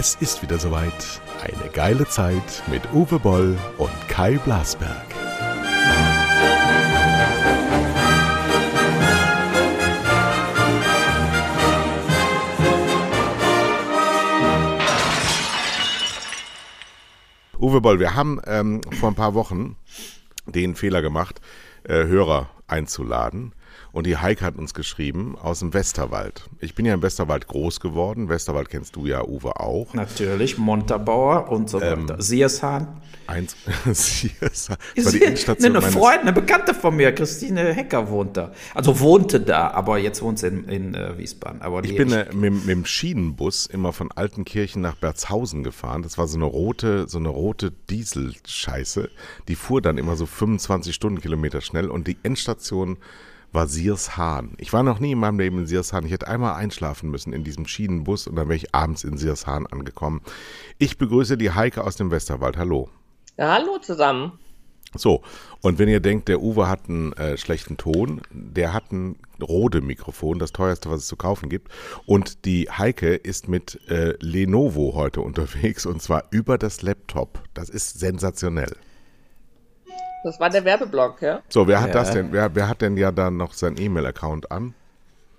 Es ist wieder soweit. Eine geile Zeit mit Uwe Boll und Kai Blasberg. Uwe Boll, wir haben ähm, vor ein paar Wochen den Fehler gemacht, äh, Hörer einzuladen. Und die Heike hat uns geschrieben aus dem Westerwald. Ich bin ja im Westerwald groß geworden. Westerwald kennst du ja, Uwe, auch. Natürlich, Montabaur und so Ähm, weiter. Siershahn. Eins, das war die Endstation eine Freundin, eine Bekannte von mir, Christine Hecker wohnt da. Also wohnte da, aber jetzt wohnt sie in, in äh, Wiesbaden. Aber Ich bin äh, mit, mit dem Schienenbus immer von Altenkirchen nach Berzhausen gefahren. Das war so eine rote, so eine rote Dieselscheiße. Die fuhr dann immer so 25 Stundenkilometer schnell und die Endstation war Siershahn. Ich war noch nie in meinem Leben in Siershahn. Ich hätte einmal einschlafen müssen in diesem Schienenbus und dann wäre ich abends in Siershahn angekommen. Ich begrüße die Heike aus dem Westerwald. Hallo. Ja, hallo zusammen. So, und wenn ihr denkt, der Uwe hat einen äh, schlechten Ton, der hat ein Rode-Mikrofon, das teuerste, was es zu kaufen gibt. Und die Heike ist mit äh, Lenovo heute unterwegs und zwar über das Laptop. Das ist sensationell. Das war der Werbeblock, ja? So, wer hat Ja. das denn? Wer, wer hat denn ja dann noch sein E-Mail-Account an?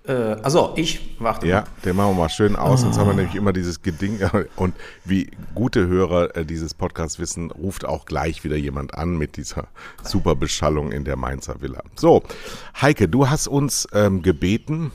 äh, also ich, warte Ja, mal. den machen wir mal schön aus, sonst haben wir nämlich immer dieses Geding. Und wie gute Hörer äh, dieses Podcasts wissen, ruft auch gleich wieder jemand an mit dieser super Beschallung in der Mainzer Villa. So, Heike, du hast uns ähm, gebeten,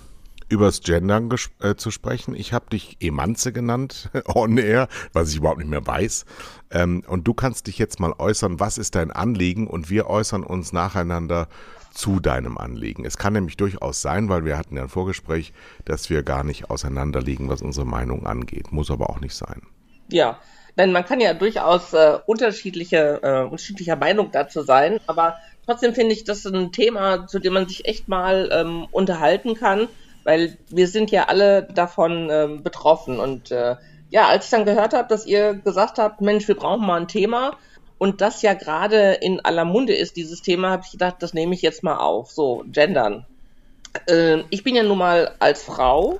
übers Gendern äh, zu sprechen. Ich habe dich Emanze genannt, on air, was ich überhaupt nicht mehr weiß. Ähm, und du kannst dich jetzt mal äußern, was ist dein Anliegen? Und wir äußern uns nacheinander zu deinem Anliegen. Es kann nämlich durchaus sein, weil wir hatten ja ein Vorgespräch, dass wir gar nicht auseinanderliegen, was unsere Meinung angeht. Muss aber auch nicht sein. Ja. Denn man kann ja durchaus äh, unterschiedliche, äh, unterschiedlicher Meinung dazu sein, aber trotzdem finde ich das ein Thema, zu dem man sich echt mal ähm, unterhalten kann, weil wir sind ja alle davon ähm, betroffen. Und äh, ja, als ich dann gehört habe, dass ihr gesagt habt, Mensch, wir brauchen mal ein Thema, und das ja gerade in aller Munde ist, dieses Thema, habe ich gedacht, das nehme ich jetzt mal auf. So, gendern. Äh, ich bin ja nun mal als Frau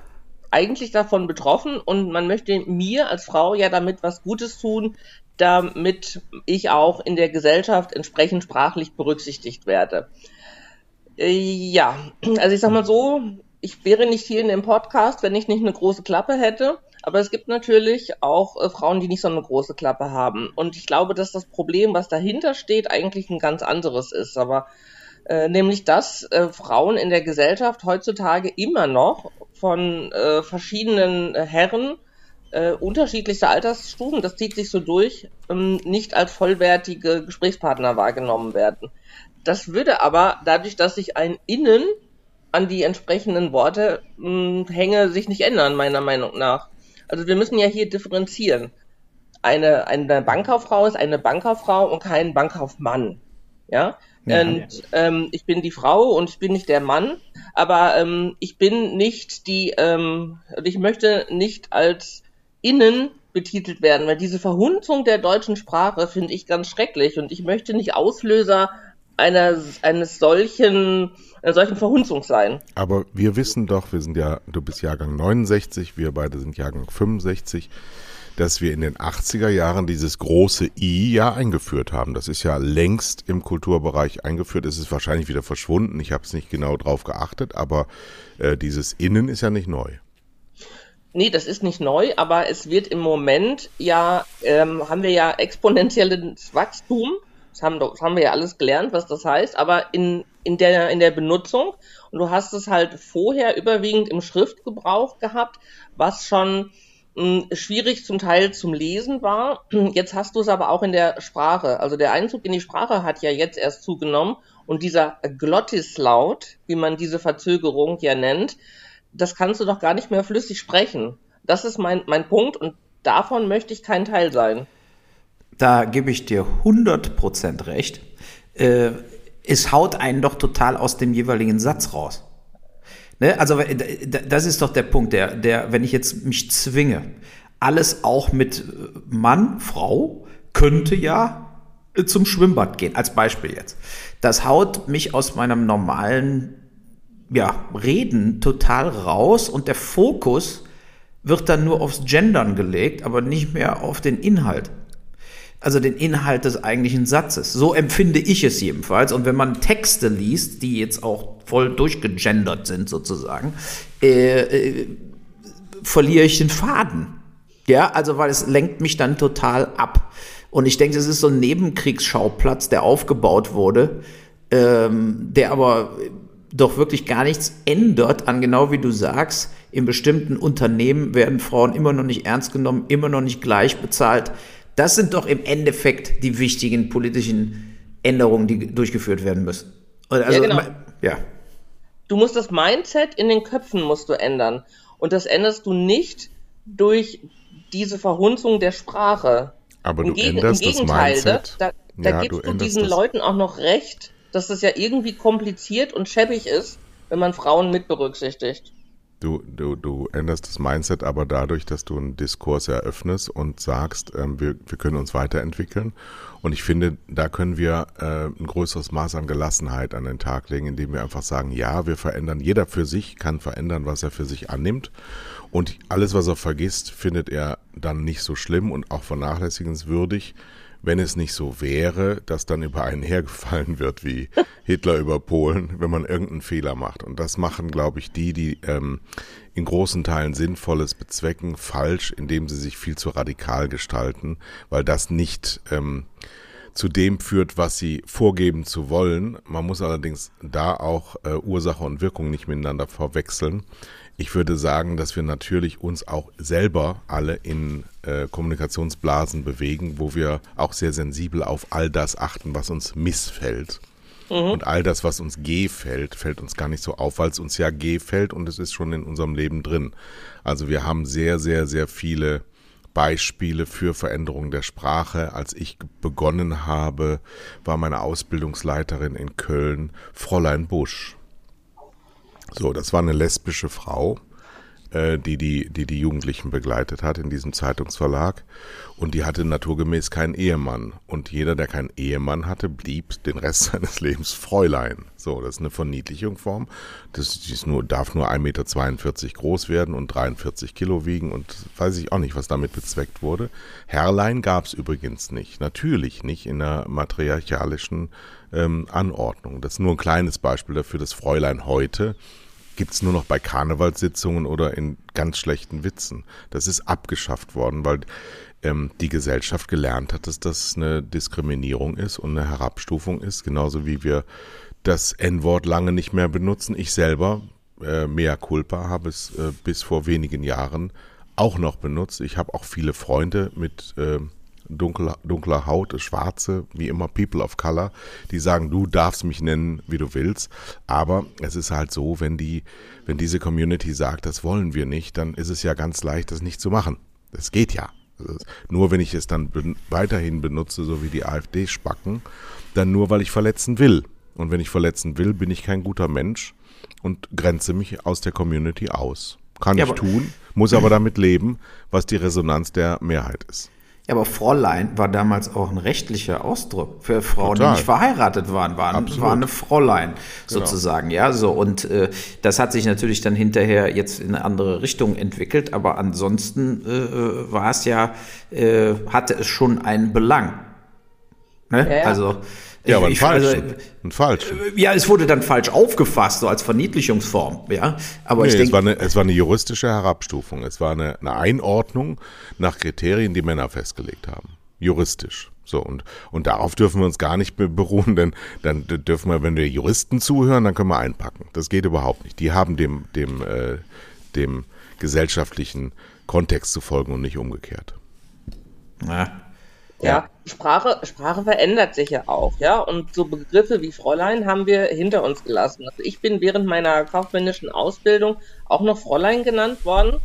eigentlich davon betroffen und man möchte mir als Frau ja damit was Gutes tun, damit ich auch in der Gesellschaft entsprechend sprachlich berücksichtigt werde. Äh, ja, also ich sag mal so, ich wäre nicht hier in dem Podcast, wenn ich nicht eine große Klappe hätte. Aber es gibt natürlich auch äh, Frauen, die nicht so eine große Klappe haben. Und ich glaube, dass das Problem, was dahinter steht, eigentlich ein ganz anderes ist. Aber äh, nämlich, dass äh, Frauen in der Gesellschaft heutzutage immer noch von äh, verschiedenen äh, Herren äh, unterschiedlichster Altersstufen, das zieht sich so durch, ähm, nicht als vollwertige Gesprächspartner wahrgenommen werden. Das würde aber dadurch, dass sich ein Innen an die entsprechenden Worte mh, hänge, sich nicht ändern, meiner Meinung nach. Also wir müssen ja hier differenzieren. Eine, eine Bankkauffrau ist eine Bankkauffrau und kein Bankkaufmann. Ja. Ja. und ähm, ich bin die Frau und ich bin nicht der Mann, aber ähm, ich bin nicht die, ähm, und ich möchte nicht als innen betitelt werden, weil diese Verhunzung der deutschen Sprache finde ich ganz schrecklich und ich möchte nicht Auslöser einer, eines solchen, einer solchen Verhunzung sein. Aber wir wissen doch, wir sind ja, du bist Jahrgang 69, wir beide sind Jahrgang 65, dass wir in den 80er Jahren dieses große I ja eingeführt haben. Das ist ja längst im Kulturbereich eingeführt. Es ist wahrscheinlich wieder verschwunden. Ich habe es nicht genau drauf geachtet, aber äh, dieses Innen ist ja nicht neu. Nee, das ist nicht neu, aber es wird im Moment ja, ähm, haben wir ja exponentielles Wachstum. Das haben, das haben wir ja alles gelernt, was das heißt, aber in, in, der, in der Benutzung. Und du hast es halt vorher überwiegend im Schriftgebrauch gehabt, was schon mh, schwierig zum Teil zum Lesen war. Jetzt hast du es aber auch in der Sprache. Also der Einzug in die Sprache hat ja jetzt erst zugenommen. Und dieser Glottislaut, wie man diese Verzögerung ja nennt, das kannst du doch gar nicht mehr flüssig sprechen. Das ist mein, mein Punkt und davon möchte ich kein Teil sein. Da gebe ich dir 100% recht. Äh, es haut einen doch total aus dem jeweiligen Satz raus. Ne? Also äh, das ist doch der Punkt, der, der, wenn ich jetzt mich zwinge, alles auch mit äh, Mann, Frau, könnte ja äh, zum Schwimmbad gehen, als Beispiel jetzt. Das haut mich aus meinem normalen ja, Reden total raus und der Fokus wird dann nur aufs Gendern gelegt, aber nicht mehr auf den Inhalt. Also den Inhalt des eigentlichen Satzes. So empfinde ich es jedenfalls. Und wenn man Texte liest, die jetzt auch voll durchgegendert sind sozusagen, äh, äh, verliere ich den Faden. Ja, also weil es lenkt mich dann total ab. Und ich denke, es ist so ein Nebenkriegsschauplatz, der aufgebaut wurde, ähm, der aber doch wirklich gar nichts ändert an genau wie du sagst, in bestimmten Unternehmen werden Frauen immer noch nicht ernst genommen, immer noch nicht gleich bezahlt. Das sind doch im Endeffekt die wichtigen politischen Änderungen, die durchgeführt werden müssen. Also, ja, genau. ja. Du musst das Mindset in den Köpfen musst du ändern. Und das änderst du nicht durch diese Verhunzung der Sprache. Aber Im du Geg änderst im Gegenteil, das Mindset. Da, da ja, gibst du, du diesen das. Leuten auch noch recht, dass das ja irgendwie kompliziert und schäbig ist, wenn man Frauen mit berücksichtigt. Du, du, du änderst das Mindset aber dadurch, dass du einen Diskurs eröffnest und sagst, ähm, wir, wir können uns weiterentwickeln. Und ich finde, da können wir äh, ein größeres Maß an Gelassenheit an den Tag legen, indem wir einfach sagen, ja, wir verändern, jeder für sich kann verändern, was er für sich annimmt. Und alles, was er vergisst, findet er dann nicht so schlimm und auch vernachlässigenswürdig wenn es nicht so wäre, dass dann über einen hergefallen wird wie Hitler über Polen, wenn man irgendeinen Fehler macht. Und das machen, glaube ich, die, die ähm, in großen Teilen Sinnvolles bezwecken, falsch, indem sie sich viel zu radikal gestalten, weil das nicht ähm, zu dem führt, was sie vorgeben zu wollen. Man muss allerdings da auch äh, Ursache und Wirkung nicht miteinander verwechseln. Ich würde sagen, dass wir natürlich uns auch selber alle in äh, Kommunikationsblasen bewegen, wo wir auch sehr sensibel auf all das achten, was uns missfällt. Mhm. Und all das, was uns gefällt, fällt uns gar nicht so auf, weil es uns ja gefällt und es ist schon in unserem Leben drin. Also wir haben sehr, sehr, sehr viele Beispiele für Veränderungen der Sprache. Als ich begonnen habe, war meine Ausbildungsleiterin in Köln Fräulein Busch. So, das war eine lesbische Frau, äh, die, die, die die Jugendlichen begleitet hat in diesem Zeitungsverlag. Und die hatte naturgemäß keinen Ehemann. Und jeder, der keinen Ehemann hatte, blieb den Rest seines Lebens Fräulein. So, das ist eine Verniedlichungsform. Das, das ist nur, darf nur 1,42 Meter groß werden und 43 Kilo wiegen. Und weiß ich auch nicht, was damit bezweckt wurde. Herrlein gab es übrigens nicht. Natürlich nicht in einer matriarchalischen ähm, Anordnung. Das ist nur ein kleines Beispiel dafür, dass Fräulein heute gibt es nur noch bei Karnevalssitzungen oder in ganz schlechten Witzen. Das ist abgeschafft worden, weil ähm, die Gesellschaft gelernt hat, dass das eine Diskriminierung ist und eine Herabstufung ist, genauso wie wir das N-Wort lange nicht mehr benutzen. Ich selber, äh, mea culpa, habe es äh, bis vor wenigen Jahren auch noch benutzt. Ich habe auch viele Freunde mit äh, dunkler, dunkler Haut, Schwarze, wie immer People of Color, die sagen, du darfst mich nennen, wie du willst. Aber es ist halt so, wenn die, wenn diese Community sagt, das wollen wir nicht, dann ist es ja ganz leicht, das nicht zu machen. Das geht ja. Nur wenn ich es dann ben weiterhin benutze, so wie die AfD-Spacken, dann nur, weil ich verletzen will. Und wenn ich verletzen will, bin ich kein guter Mensch und grenze mich aus der Community aus. Kann ja, ich tun, muss aber damit leben, was die Resonanz der Mehrheit ist. Ja, aber Fräulein war damals auch ein rechtlicher Ausdruck für Frauen, Total. die nicht verheiratet waren, waren, waren eine Fräulein genau. sozusagen, ja, so und äh, das hat sich natürlich dann hinterher jetzt in eine andere Richtung entwickelt, aber ansonsten äh, äh war es ja, äh, hatte es schon einen Belang. Ne? Ja, ja. Also ja, aber ein falsch. Also, ein falsch. Ja, es wurde dann falsch aufgefasst, so als Verniedlichungsform. Ja, aber nee, ich denke. Es war, eine, es war eine juristische Herabstufung. Es war eine, eine Einordnung nach Kriterien, die Männer festgelegt haben. Juristisch. So, und, und darauf dürfen wir uns gar nicht beruhen, denn dann dürfen wir, wenn wir Juristen zuhören, dann können wir einpacken. Das geht überhaupt nicht. Die haben dem, dem, äh, dem gesellschaftlichen Kontext zu folgen und nicht umgekehrt. Ja, ja, Sprache, Sprache verändert sich ja auch, ja. Und so Begriffe wie Fräulein haben wir hinter uns gelassen. Also ich bin während meiner kaufmännischen Ausbildung auch noch Fräulein genannt worden.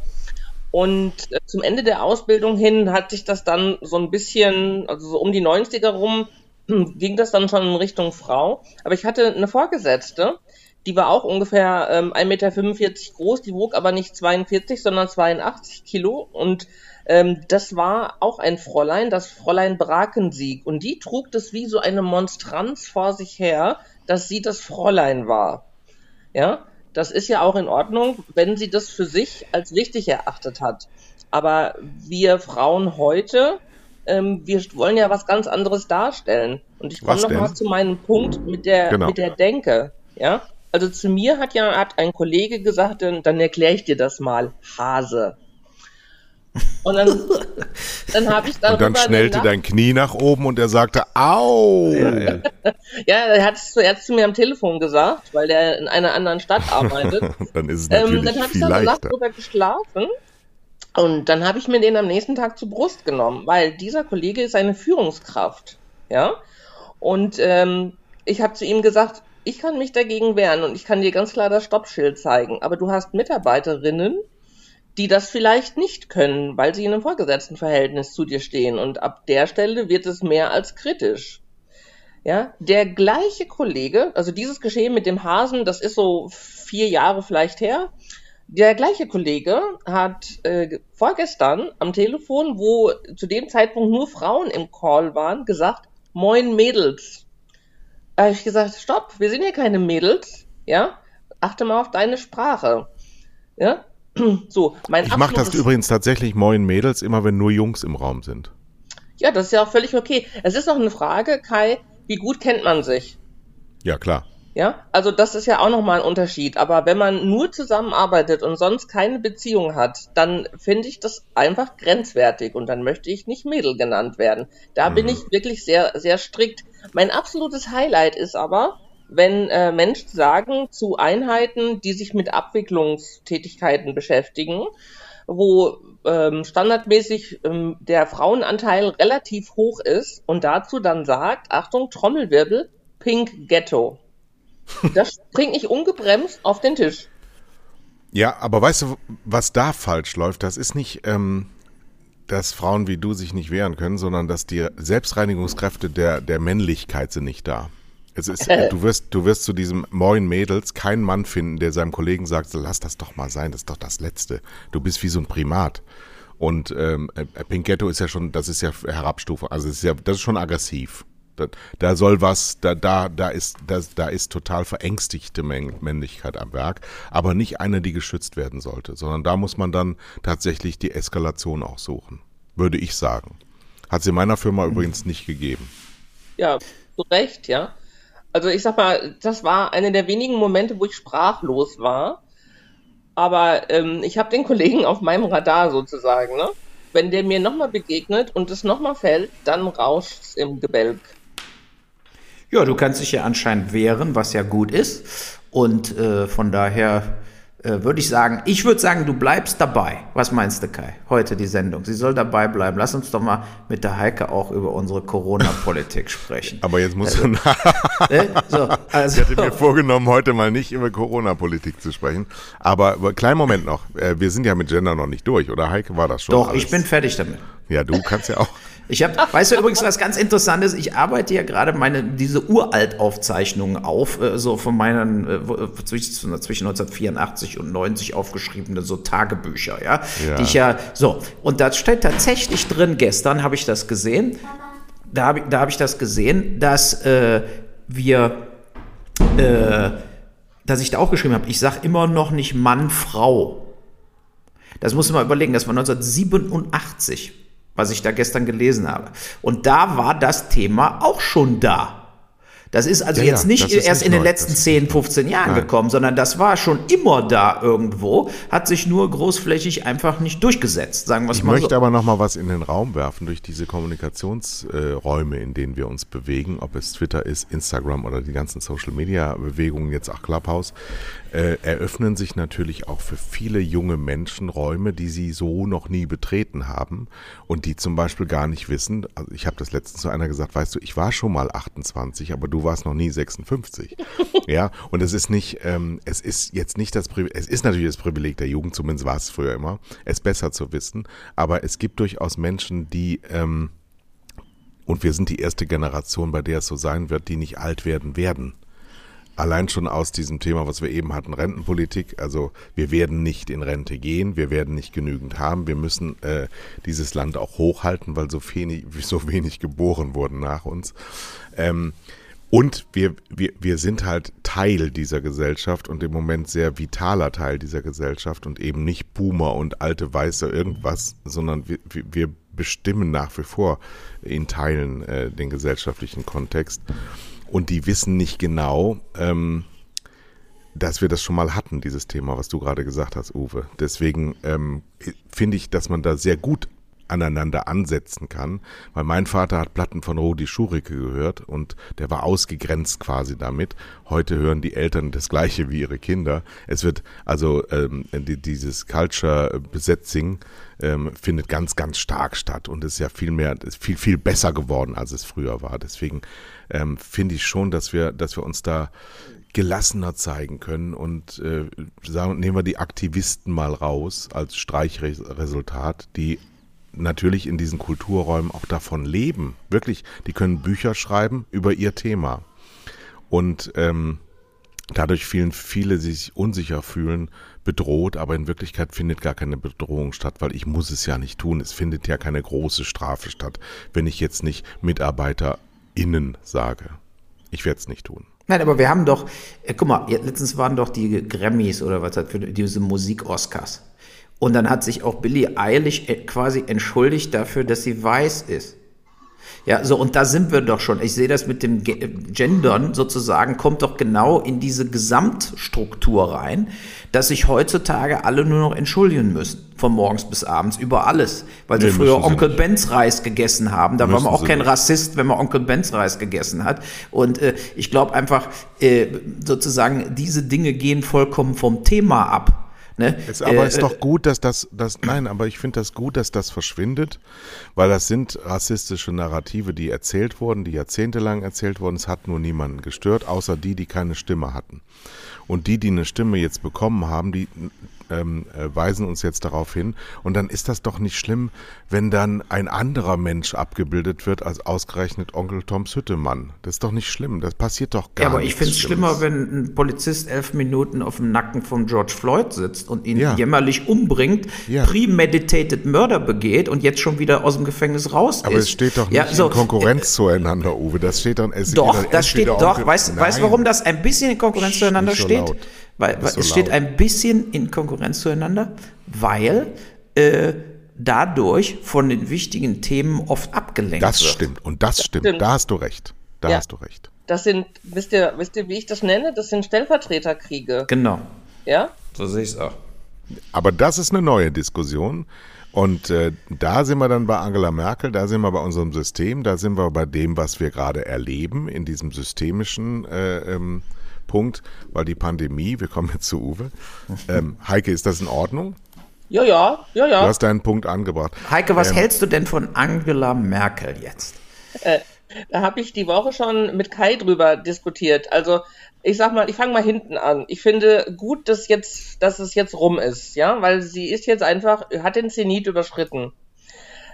Und äh, zum Ende der Ausbildung hin hat sich das dann so ein bisschen, also so um die 90er rum, ging das dann schon in Richtung Frau. Aber ich hatte eine Vorgesetzte, die war auch ungefähr ähm, 1,45 Meter groß, die wog aber nicht 42, sondern 82 Kilo und ähm, das war auch ein Fräulein, das Fräulein Brakensieg. Und die trug das wie so eine Monstranz vor sich her, dass sie das Fräulein war. Ja, Das ist ja auch in Ordnung, wenn sie das für sich als wichtig erachtet hat. Aber wir Frauen heute, ähm, wir wollen ja was ganz anderes darstellen. Und ich komme nochmal zu meinem Punkt mit der, Genau. mit der Denke. Ja? Also zu mir hat ja hat ein Kollege gesagt, dann, dann erkläre ich dir das mal, Hase. Und dann, dann habe ich Und dann schnellte dein Knie nach oben und er sagte, au! Ja, er hat es zuerst zu mir am Telefon gesagt, weil er in einer anderen Stadt arbeitet. dann ist es ähm, natürlich dann habe ich dann Nacht drüber geschlafen und dann habe ich mir den am nächsten Tag zur Brust genommen, weil dieser Kollege ist eine Führungskraft, ja. Und ähm, ich habe zu ihm gesagt, ich kann mich dagegen wehren und ich kann dir ganz klar das Stoppschild zeigen, aber du hast Mitarbeiterinnen, die das vielleicht nicht können, weil sie in einem Vorgesetztenverhältnis zu dir stehen und ab der Stelle wird es mehr als kritisch. Ja, der gleiche Kollege, also dieses Geschehen mit dem Hasen, das ist so vier Jahre vielleicht her. Der gleiche Kollege hat äh, vorgestern am Telefon, wo zu dem Zeitpunkt nur Frauen im Call waren, gesagt, Moin Mädels. Da habe ich gesagt, stopp, wir sind ja keine Mädels, ja. Achte mal auf deine Sprache. Ja. So, mein Ich mache das übrigens tatsächlich moin Mädels, immer wenn nur Jungs im Raum sind. Ja, das ist ja auch völlig okay. Es ist noch eine Frage, Kai, wie gut kennt man sich? Ja, klar. Ja, also das ist ja auch nochmal ein Unterschied. Aber wenn man nur zusammenarbeitet und sonst keine Beziehung hat, dann finde ich das einfach grenzwertig und dann möchte ich nicht Mädel genannt werden. Da bin ich wirklich sehr, sehr strikt. Mein absolutes Highlight ist aber, wenn äh, Menschen sagen zu Einheiten, die sich mit Abwicklungstätigkeiten beschäftigen, wo ähm, standardmäßig ähm, der Frauenanteil relativ hoch ist und dazu dann sagt, Achtung, Trommelwirbel, Pink Ghetto. Das bringt ich ungebremst auf den Tisch. Ja, aber weißt du, was da falsch läuft? Das ist nicht, ähm, dass Frauen wie du sich nicht wehren können, sondern dass die Selbstreinigungskräfte der, der Männlichkeit sind nicht da. Es ist, du wirst, du wirst zu diesem Moin Mädels keinen Mann finden, der seinem Kollegen sagt, lass das doch mal sein, das ist doch das Letzte. Du bist wie so ein Primat. Und ähm, äh, Pink Ghetto ist ja schon, das ist ja Herabstufe, also ist ja, das ist schon aggressiv. Da, da soll was, da, da, da ist, da, da ist total verängstigte Männlichkeit am Werk, aber nicht eine, die geschützt werden sollte, sondern da muss man dann tatsächlich die Eskalation auch suchen, würde ich sagen. Hat sie in meiner Firma übrigens nicht gegeben. Ja, zu Recht, ja. Also ich sag mal, das war einer der wenigen Momente, wo ich sprachlos war. Aber ähm, ich habe den Kollegen auf meinem Radar sozusagen, ne? Wenn der mir nochmal begegnet und es nochmal fällt, dann rauscht's im Gebälk. Ja, du kannst dich ja anscheinend wehren, was ja gut ist. Und äh, von daher äh, würde ich sagen, ich würde sagen, du bleibst dabei. Was meinst du, Kai? Heute die Sendung. Sie soll dabei bleiben. Lass uns doch mal mit der Heike auch über unsere Corona-Politik sprechen. Aber jetzt musst du, Ne? So, also, ich hatte mir vorgenommen, heute mal nicht über Corona-Politik zu sprechen. Aber aber kleinen Moment noch. Äh, Wir sind ja mit Gender noch nicht durch, oder Heike war das schon? doch, alles? ich bin fertig damit. Ja, du kannst ja auch. Ich habe, weißt du übrigens, was ganz Interessantes, ich arbeite ja gerade meine, diese Uraltaufzeichnungen auf, äh, so von meinen, äh, äh, zwischen, zwischen 1984 und 90 aufgeschriebene so Tagebücher, ja? Ja. Die ich ja, so. Und da steht tatsächlich drin, gestern habe ich das gesehen, da habe ich, da hab ich das gesehen, dass äh, wir, äh, dass ich da auch geschrieben habe, ich sage immer noch nicht Mann, Frau. Das muss man mal überlegen, das war 1987, was ich da gestern gelesen habe. Und da war das Thema auch schon da. Das ist also Ja, jetzt nicht erst nicht in den neu, letzten das ist 10, 15 Jahren Nein. gekommen, sondern das war schon immer da irgendwo, hat sich nur großflächig einfach nicht durchgesetzt, sagen wir es Ich mal möchte so. aber noch mal was in den Raum werfen durch diese Kommunikationsräume, in denen wir uns bewegen, ob es Twitter ist, Instagram oder die ganzen Social-Media-Bewegungen, jetzt auch Clubhouse, äh, eröffnen sich natürlich auch für viele junge Menschen Räume, die sie so noch nie betreten haben und die zum Beispiel gar nicht wissen, also ich habe das letztens zu einer gesagt, weißt du, ich war schon mal 28, aber du warst noch nie 56. ja, und es ist nicht, ähm, es ist jetzt nicht das Privileg, es ist natürlich das Privileg der Jugend, zumindest war es früher immer, es besser zu wissen, aber es gibt durchaus Menschen, die, ähm, und wir sind die erste Generation, bei der es so sein wird, die nicht alt werden werden. Allein schon aus diesem Thema, was wir eben hatten, Rentenpolitik. Also wir werden nicht in Rente gehen, wir werden nicht genügend haben. Wir müssen äh, dieses Land auch hochhalten, weil so wenig, so wenig geboren wurden nach uns. Ähm, Und wir, wir, wir sind halt Teil dieser Gesellschaft und im Moment sehr vitaler Teil dieser Gesellschaft und eben nicht Boomer und alte Weiße irgendwas, sondern wir, wir bestimmen nach wie vor in Teilen äh, den gesellschaftlichen Kontext. Und die wissen nicht genau, ähm, dass wir das schon mal hatten, dieses Thema, was du gerade gesagt hast, Uwe. Deswegen ähm, finde ich, dass man da sehr gut aneinander ansetzen kann, weil mein Vater hat Platten von Rudi Schurike gehört und der war ausgegrenzt quasi damit. Heute hören die Eltern das gleiche wie ihre Kinder. Es wird also ähm, die, dieses Culture Besetzing ähm, findet ganz, ganz stark statt und ist ja viel mehr, ist viel, viel besser geworden, als es früher war. Deswegen ähm, finde ich schon, dass wir, dass wir uns da gelassener zeigen können und äh, sagen, nehmen wir die Aktivisten mal raus als Streichresultat, die natürlich in diesen Kulturräumen auch davon leben. Wirklich, die können Bücher schreiben über ihr Thema. Und ähm, dadurch fühlen viele sich unsicher fühlen, bedroht, aber in Wirklichkeit findet gar keine Bedrohung statt, weil ich muss es ja nicht tun. Es findet ja keine große Strafe statt, wenn ich jetzt nicht MitarbeiterInnen sage. Ich werde es nicht tun. Nein, aber wir haben doch, äh, guck mal, letztens waren doch die Grammys oder was hat für diese Musik-Oscars. Und dann hat sich auch Billie Eilish äh, quasi entschuldigt dafür, dass sie weiß ist. Ja, so, und da sind wir doch schon. Ich sehe das mit dem Gendern sozusagen, kommt doch genau in diese Gesamtstruktur rein, dass sich heutzutage alle nur noch entschuldigen müssen. Von morgens bis abends über alles. Weil nee, sie früher Onkel sie Benz Reis gegessen haben. Da müssen war man auch kein nicht. Rassist, wenn man Onkel Benz Reis gegessen hat. Und äh, ich glaube einfach, äh, sozusagen, diese Dinge gehen vollkommen vom Thema ab. Ne? Es, aber äh, ist doch gut, dass das, das nein, aber ich finde das gut, dass das verschwindet, weil das sind rassistische Narrative, die erzählt wurden, die jahrzehntelang erzählt wurden. Es hat nur niemanden gestört, außer die, die keine Stimme hatten. Und die, die eine Stimme jetzt bekommen haben, die ähm, äh, weisen uns jetzt darauf hin. Und dann ist das doch nicht schlimm, wenn dann ein anderer Mensch abgebildet wird als ausgerechnet Onkel Toms Hüttemann. Das ist doch nicht schlimm. Das passiert doch gar nicht. Ja, aber ich finde es schlimmer, wenn ein Polizist elf Minuten auf dem Nacken von George Floyd sitzt und ihn ja. jämmerlich umbringt, ja. premeditated Murder begeht und jetzt schon wieder aus dem Gefängnis raus aber ist. Aber es steht doch nicht ja, so, in Konkurrenz äh, zueinander, Uwe. Das steht dann. Es doch, das steht doch. Weißt du, warum das ein bisschen in Konkurrenz zueinander so steht? Laut. Weil, weil so es steht ein bisschen in Konkurrenz zueinander, weil äh, dadurch von den wichtigen Themen oft abgelenkt das wird. Das stimmt und das, das stimmt. stimmt. Da hast du recht. Da ja. hast du recht. Das sind, wisst ihr, wisst ihr, wie ich das nenne? Das sind Stellvertreterkriege. Genau. Ja? So sehe ich es auch. Aber das ist eine neue Diskussion. Und äh, da sind wir dann bei Angela Merkel, da sind wir bei unserem System, da sind wir bei dem, was wir gerade erleben in diesem systemischen äh, ähm, Punkt, weil die Pandemie, wir kommen jetzt zu Uwe. Ähm, Heike, ist das in Ordnung? Ja, ja, ja, ja. Du hast deinen Punkt angebracht. Heike, was ähm, hältst du denn von Angela Merkel jetzt? Äh, da habe ich die Woche schon mit Kai drüber diskutiert. Also ich sag mal, ich fange mal hinten an. Ich finde gut, dass jetzt, dass es jetzt rum ist, ja, weil sie ist jetzt einfach, hat den Zenit überschritten.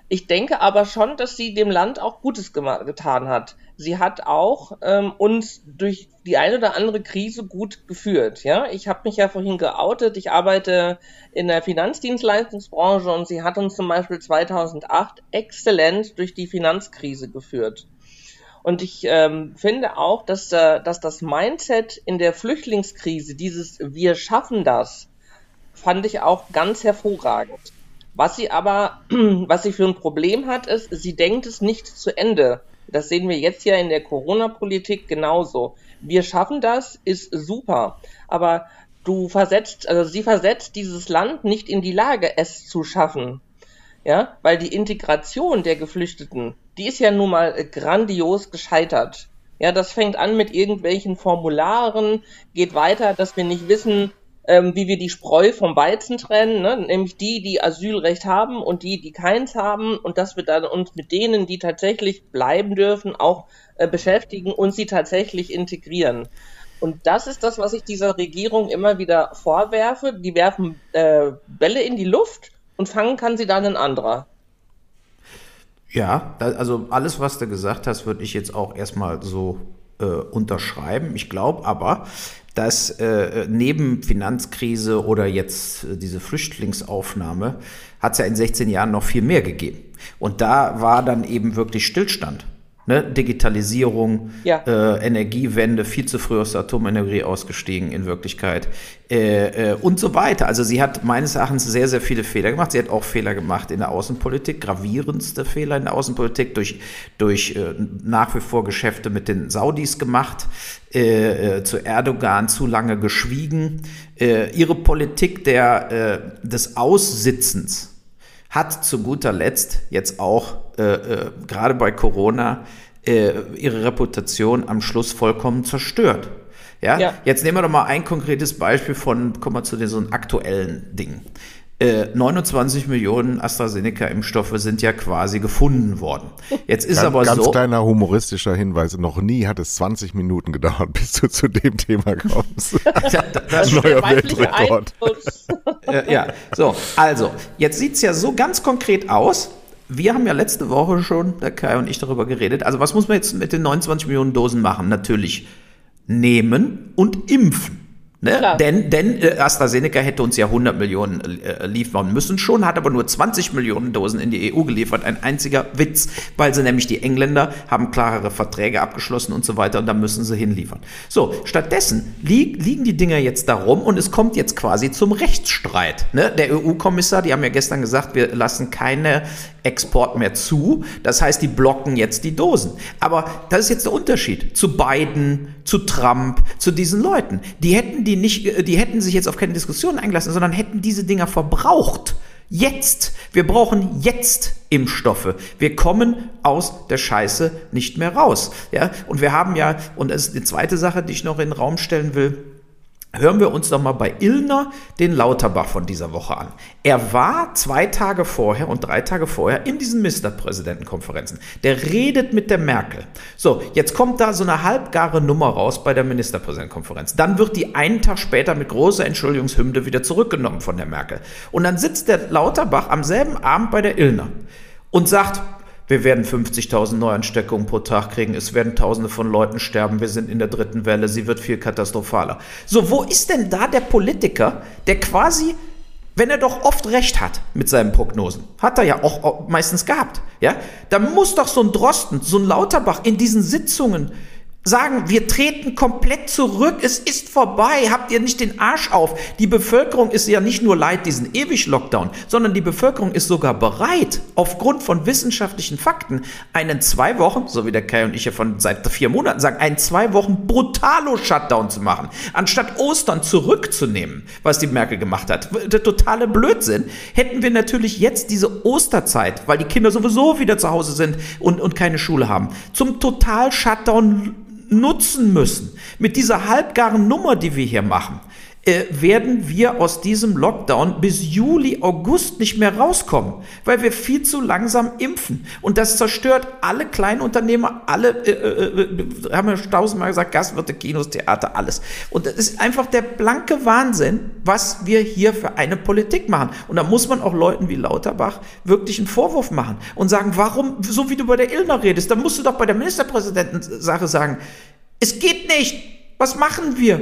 Ich denke aber schon, dass sie dem Land auch Gutes getan hat. Sie hat auch ähm, uns durch die eine oder andere Krise gut geführt. Ja, ich habe mich ja vorhin geoutet. Ich arbeite in der Finanzdienstleistungsbranche und sie hat uns zum Beispiel 2008 exzellent durch die Finanzkrise geführt. Und ich ähm, finde auch, dass, äh, dass das Mindset in der Flüchtlingskrise, dieses Wir schaffen das, fand ich auch ganz hervorragend. Was sie aber, was sie für ein Problem hat, ist, sie denkt es nicht zu Ende. Das sehen wir jetzt ja in der Corona-Politik genauso. Wir schaffen das, ist super. Aber du versetzt, also sie versetzt dieses Land nicht in die Lage, es zu schaffen. Ja, weil die Integration der Geflüchteten, die ist ja nun mal grandios gescheitert. Ja, das fängt an mit irgendwelchen Formularen, geht weiter, dass wir nicht wissen, ähm, wie wir die Spreu vom Weizen trennen, ne? nämlich die, die Asylrecht haben und die, die keins haben und dass wir dann uns mit denen, die tatsächlich bleiben dürfen, auch äh, beschäftigen und sie tatsächlich integrieren. Und das ist das, was ich dieser Regierung immer wieder vorwerfe. Die werfen äh, Bälle in die Luft und fangen kann sie dann ein anderer. Ja, also alles, was du gesagt hast, würde ich jetzt auch erstmal so äh, unterschreiben. Ich glaube aber, dass äh, neben Finanzkrise oder jetzt äh, diese Flüchtlingsaufnahme hat es ja in 16 Jahren noch viel mehr gegeben. Und da war dann eben wirklich Stillstand. Ne? Digitalisierung, Ja. äh, Energiewende, viel zu früh aus der Atomenergie ausgestiegen in Wirklichkeit äh, äh, und so weiter. Also sie hat meines Erachtens sehr, sehr viele Fehler gemacht. Sie hat auch Fehler gemacht in der Außenpolitik, gravierendste Fehler in der Außenpolitik durch, durch äh, nach wie vor Geschäfte mit den Saudis gemacht, äh, äh, zu Erdogan zu lange geschwiegen. Ihre Politik der, des Aussitzens hat zu guter Letzt jetzt auch äh, äh, gerade bei Corona äh, ihre Reputation am Schluss vollkommen zerstört. Ja? Ja. Jetzt nehmen wir doch mal ein konkretes Beispiel von, kommen wir zu den so aktuellen Dingen. Äh, 29 Millionen AstraZeneca-Impfstoffe sind ja quasi gefunden worden. Jetzt ist Ganz, aber ganz so. kleiner humoristischer Hinweis. Noch nie hat es 20 Minuten gedauert, bis du zu dem Thema kommst. Das ist Neuer Weltrekord. Äh, ja, so, also, jetzt sieht's ja so ganz konkret aus. Wir haben ja letzte Woche schon, der Kai und ich, darüber geredet. Also, was muss man jetzt mit den 29 Millionen Dosen machen? Natürlich nehmen und impfen. Ne? Klar. Denn, denn äh, AstraZeneca hätte uns ja 100 Millionen äh, liefern müssen schon, hat aber nur 20 Millionen Dosen in die EU geliefert. Ein einziger Witz, weil sie nämlich die Engländer haben klarere Verträge abgeschlossen und so weiter und da müssen sie hinliefern. So, stattdessen li liegen die Dinger jetzt darum und es kommt jetzt quasi zum Rechtsstreit. Ne? Der EU-Kommissar, die haben ja gestern gesagt, wir lassen keine Export mehr zu. Das heißt, die blocken jetzt die Dosen. Aber das ist jetzt der Unterschied zu Biden, zu Trump, zu diesen Leuten. Die hätten die nicht, äh, die hätten sich jetzt auf keine Diskussion eingelassen, sondern hätten diese Dinger verbraucht. Jetzt. Wir brauchen jetzt Impfstoffe. Wir kommen aus der Scheiße nicht mehr raus. Ja, und wir haben ja, und das ist die zweite Sache, die ich noch in den Raum stellen will. Hören wir uns doch mal bei Illner den Lauterbach von dieser Woche an. Er war zwei Tage vorher und drei Tage vorher in diesen Ministerpräsidentenkonferenzen. Der redet mit der Merkel. So, jetzt kommt da so eine halbgare Nummer raus bei der Ministerpräsidentenkonferenz. Dann wird die einen Tag später mit großer Entschuldigungshymne wieder zurückgenommen von der Merkel. Und dann sitzt der Lauterbach am selben Abend bei der Illner und sagt, wir werden 50.000 Neuansteckungen pro Tag kriegen. Es werden Tausende von Leuten sterben. Wir sind in der dritten Welle. Sie wird viel katastrophaler. So, wo ist denn da der Politiker, der quasi, wenn er doch oft recht hat mit seinen Prognosen, hat er ja auch, meistens gehabt, ja, da muss doch so ein Drosten, so ein Lauterbach in diesen Sitzungen sagen, wir treten komplett zurück, es ist vorbei, habt ihr nicht den Arsch auf. Die Bevölkerung ist ja nicht nur leid diesen ewig Lockdown, sondern die Bevölkerung ist sogar bereit, aufgrund von wissenschaftlichen Fakten, einen zwei Wochen, so wie der Kai und ich ja von seit vier Monaten sagen, einen zwei Wochen Brutalo-Shutdown zu machen, anstatt Ostern zurückzunehmen, was die Merkel gemacht hat. Der totale Blödsinn. Hätten wir natürlich jetzt diese Osterzeit, weil die Kinder sowieso wieder zu Hause sind und, und keine Schule haben, zum Total-Shutdown nutzen müssen. Mit dieser halbgaren Nummer, die wir hier machen, äh, werden wir aus diesem Lockdown bis Juli, August nicht mehr rauskommen, weil wir viel zu langsam impfen. Und das zerstört alle Kleinunternehmer, alle, äh, äh, äh, haben wir tausendmal gesagt, Gastwirte, Kinos, Theater, alles. Und das ist einfach der blanke Wahnsinn, was wir hier für eine Politik machen. Und da muss man auch Leuten wie Lauterbach wirklich einen Vorwurf machen und sagen, warum, so wie du bei der Illner redest, dann musst du doch bei der Ministerpräsidentensache sagen, es geht nicht. Was machen wir?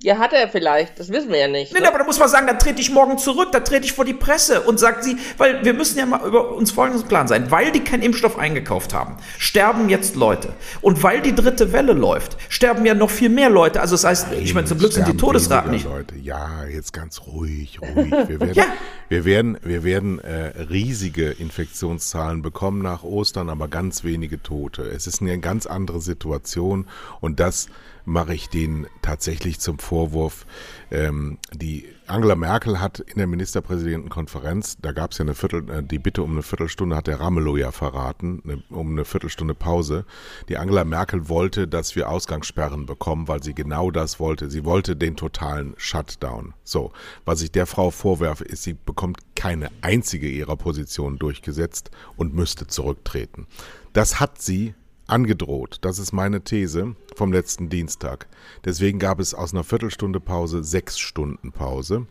Ja, hat er vielleicht. Das wissen wir ja nicht. Nee, ne? aber da muss man sagen, da trete ich morgen zurück, da trete ich vor die Presse und sagt sie, weil wir müssen ja mal über uns folgendes im Klaren sein, weil die keinen Impfstoff eingekauft haben, sterben jetzt Leute. Und weil die dritte Welle läuft, sterben ja noch viel mehr Leute. Also das heißt, ich meine, zum Glück sind die Todesraten nicht. Leute. Ja, jetzt ganz ruhig, ruhig. Wir werden, Ja. wir werden, wir werden äh, riesige Infektionszahlen bekommen nach Ostern, aber ganz wenige Tote. Es ist eine ganz andere Situation und das mache ich denen tatsächlich zum Vorwurf. Ähm, die Angela Merkel hat in der Ministerpräsidentenkonferenz, da gab es ja eine Viertel, äh, die Bitte um eine Viertelstunde hat der Ramelow ja verraten, ne, um eine Viertelstunde Pause. Die Angela Merkel wollte, dass wir Ausgangssperren bekommen, weil sie genau das wollte. Sie wollte den totalen Shutdown. So, was ich der Frau vorwerfe, ist, sie bekommt keine einzige ihrer Positionen durchgesetzt und müsste zurücktreten. Das hat sie angedroht. Das ist meine These vom letzten Dienstag. Deswegen gab es aus einer Viertelstunde Pause sechs Stunden Pause.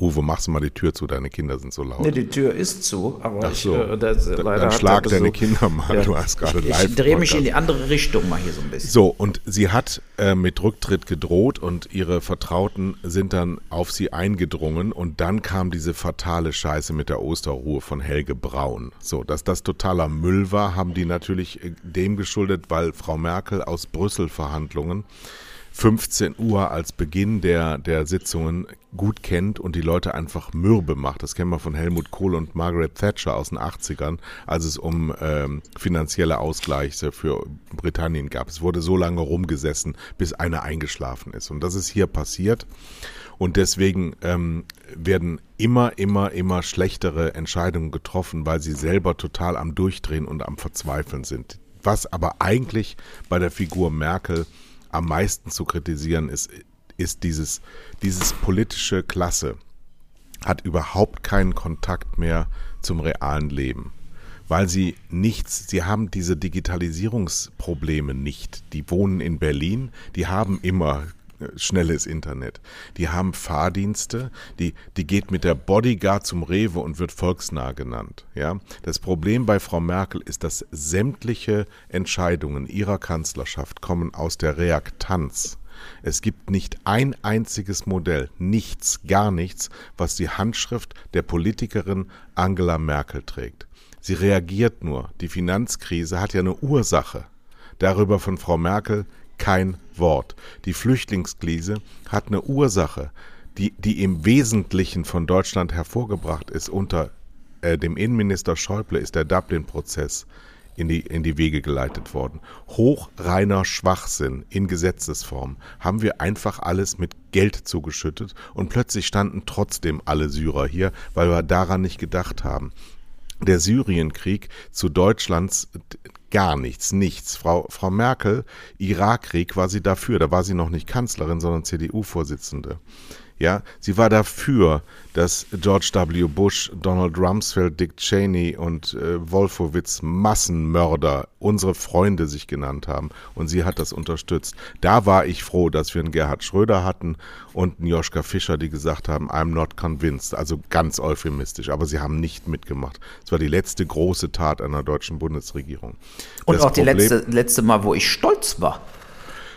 Uwe, machst du mal die Tür zu, deine Kinder sind so laut. Nee, die Tür ist zu, aber Ach so. ich, äh, das, Dann- leider dann schlag deine Besuch- Kinder mal, Ja. du hast gerade ich, live Ich drehe mich in die andere Richtung mal hier so ein bisschen. So, und sie hat äh, mit Rücktritt gedroht und ihre Vertrauten sind dann auf sie eingedrungen und dann kam diese fatale Scheiße mit der Osterruhe von Helge Braun. So, dass das totaler Müll war, haben die natürlich äh, dem geschuldet, weil Frau Merkel aus Brüssel Verhandlungen 15 Uhr als Beginn der, der Sitzungen gut kennt und die Leute einfach mürbe macht. Das kennen wir von Helmut Kohl und Margaret Thatcher aus den 80ern, als es um ähm, finanzielle Ausgleiche für Britannien gab. Es wurde so lange rumgesessen, bis einer eingeschlafen ist. Und das ist hier passiert. Und deswegen ähm, werden immer, immer, immer schlechtere Entscheidungen getroffen, weil sie selber total am Durchdrehen und am Verzweifeln sind. Was aber eigentlich bei der Figur Merkel am meisten zu kritisieren ist, ist dieses, dieses politische Klasse hat überhaupt keinen Kontakt mehr zum realen Leben. Weil sie nichts, sie haben diese Digitalisierungsprobleme nicht. Die wohnen in Berlin, die haben immer schnelles Internet. Die haben Fahrdienste, die, die geht mit der Bodyguard zum Rewe und wird volksnah genannt. Ja? Das Problem bei Frau Merkel ist, dass sämtliche Entscheidungen ihrer Kanzlerschaft kommen aus der Reaktanz. Es gibt nicht ein einziges Modell, nichts, gar nichts, was die Handschrift der Politikerin Angela Merkel trägt. Sie reagiert nur. Die Finanzkrise hat ja eine Ursache. Darüber von Frau Merkel kein Wort. Die Flüchtlingskrise hat eine Ursache, die, die im Wesentlichen von Deutschland hervorgebracht ist. Unter äh, dem Innenminister Schäuble ist der Dublin-Prozess in die, in die Wege geleitet worden. Hochreiner Schwachsinn in Gesetzesform haben wir einfach alles mit Geld zugeschüttet und plötzlich standen trotzdem alle Syrer hier, weil wir daran nicht gedacht haben der Syrienkrieg zu Deutschlands gar nichts, nichts. Frau, Frau Merkel, Irakkrieg war sie dafür, da war sie noch nicht Kanzlerin, sondern CDU-Vorsitzende. Ja, sie war dafür, dass George W. Bush, Donald Rumsfeld, Dick Cheney und äh, Wolfowitz Massenmörder unsere Freunde sich genannt haben und sie hat das unterstützt. Da war ich froh, dass wir einen Gerhard Schröder hatten und einen Joschka Fischer, die gesagt haben, I'm not convinced, also ganz euphemistisch, aber sie haben nicht mitgemacht. Es war die letzte große Tat einer deutschen Bundesregierung. Und Das auch die Problem- letzte, letzte Mal, wo ich stolz war.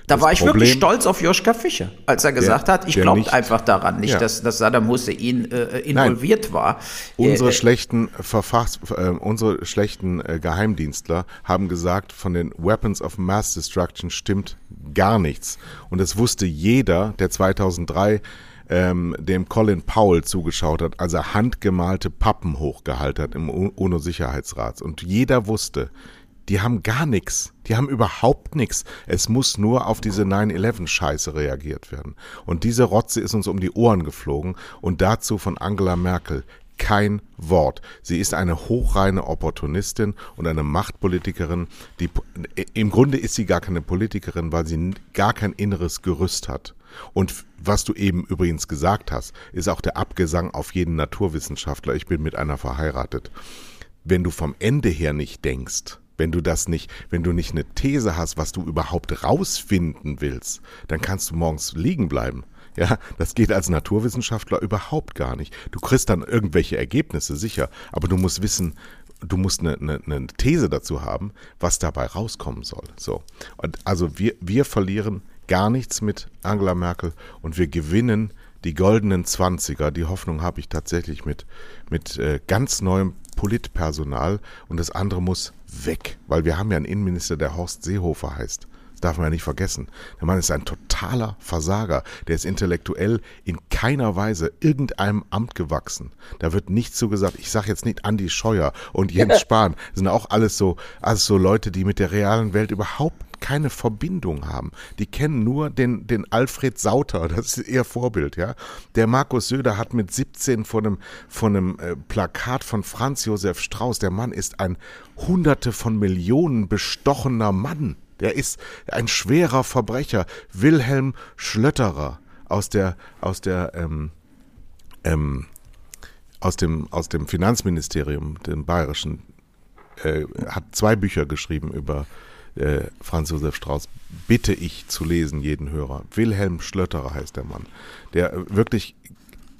Da war ich Problem- wirklich stolz auf Joschka Fischer, als er gesagt hat, ich der glaube einfach daran, nicht, Ja. dass, dass Saddam Hussein äh, involviert war. Unsere Äh, schlechten Verfass, äh, unsere schlechten äh, Geheimdienstler haben gesagt, von den Weapons of Mass Destruction stimmt gar nichts. Und es wusste jeder, der 2003 ähm, dem Colin Powell zugeschaut hat, als er handgemalte Pappen hochgehalten hat im UNO-Sicherheitsrat. Und jeder wusste, die haben gar nichts. Die haben überhaupt nichts. Es muss nur auf diese 9-11-Scheiße reagiert werden. Und diese Rotze ist uns um die Ohren geflogen. Und dazu von Angela Merkel kein Wort. Sie ist eine hochreine Opportunistin und eine Machtpolitikerin, die im Grunde ist sie gar keine Politikerin, weil sie gar kein inneres Gerüst hat. Und was du eben übrigens gesagt hast, ist auch der Abgesang auf jeden Naturwissenschaftler. Ich bin mit einer verheiratet. Wenn du vom Ende her nicht denkst, wenn du das nicht, wenn du nicht eine These hast, was du überhaupt rausfinden willst, dann kannst du morgens liegen bleiben. Ja, das geht als Naturwissenschaftler überhaupt gar nicht. Du kriegst dann irgendwelche Ergebnisse, sicher, aber du musst wissen, du musst eine, eine, eine These dazu haben, was dabei rauskommen soll. So. Und also wir, wir verlieren gar nichts mit Angela Merkel und wir gewinnen die goldenen Zwanziger. Die Hoffnung habe ich tatsächlich mit, mit äh, ganz neuem Politpersonal und das andere muss weg, weil wir haben ja einen Innenminister, der Horst Seehofer heißt. Das darf man ja nicht vergessen. Der Mann ist ein totaler Versager. Der ist intellektuell in keiner Weise irgendeinem Amt gewachsen. Da wird nichts so gesagt. Ich sage jetzt nicht Andi Scheuer und Jens Spahn. Das sind auch alles so, alles so Leute, die mit der realen Welt überhaupt keine Verbindung haben. Die kennen nur den, den Alfred Sauter, das ist ihr Vorbild, ja. Der Markus Söder hat mit 17 von einem, von einem äh, Plakat von Franz Josef Strauß, der Mann ist ein hunderte von Millionen bestochener Mann. Der ist ein schwerer Verbrecher. Wilhelm Schlötterer aus der, aus der, ähm, ähm, aus dem, aus dem Finanzministerium, dem bayerischen, äh, hat zwei Bücher geschrieben über äh, Franz Josef Strauß. Bitte ich zu lesen, jeden Hörer. Wilhelm Schlötterer heißt der Mann, der wirklich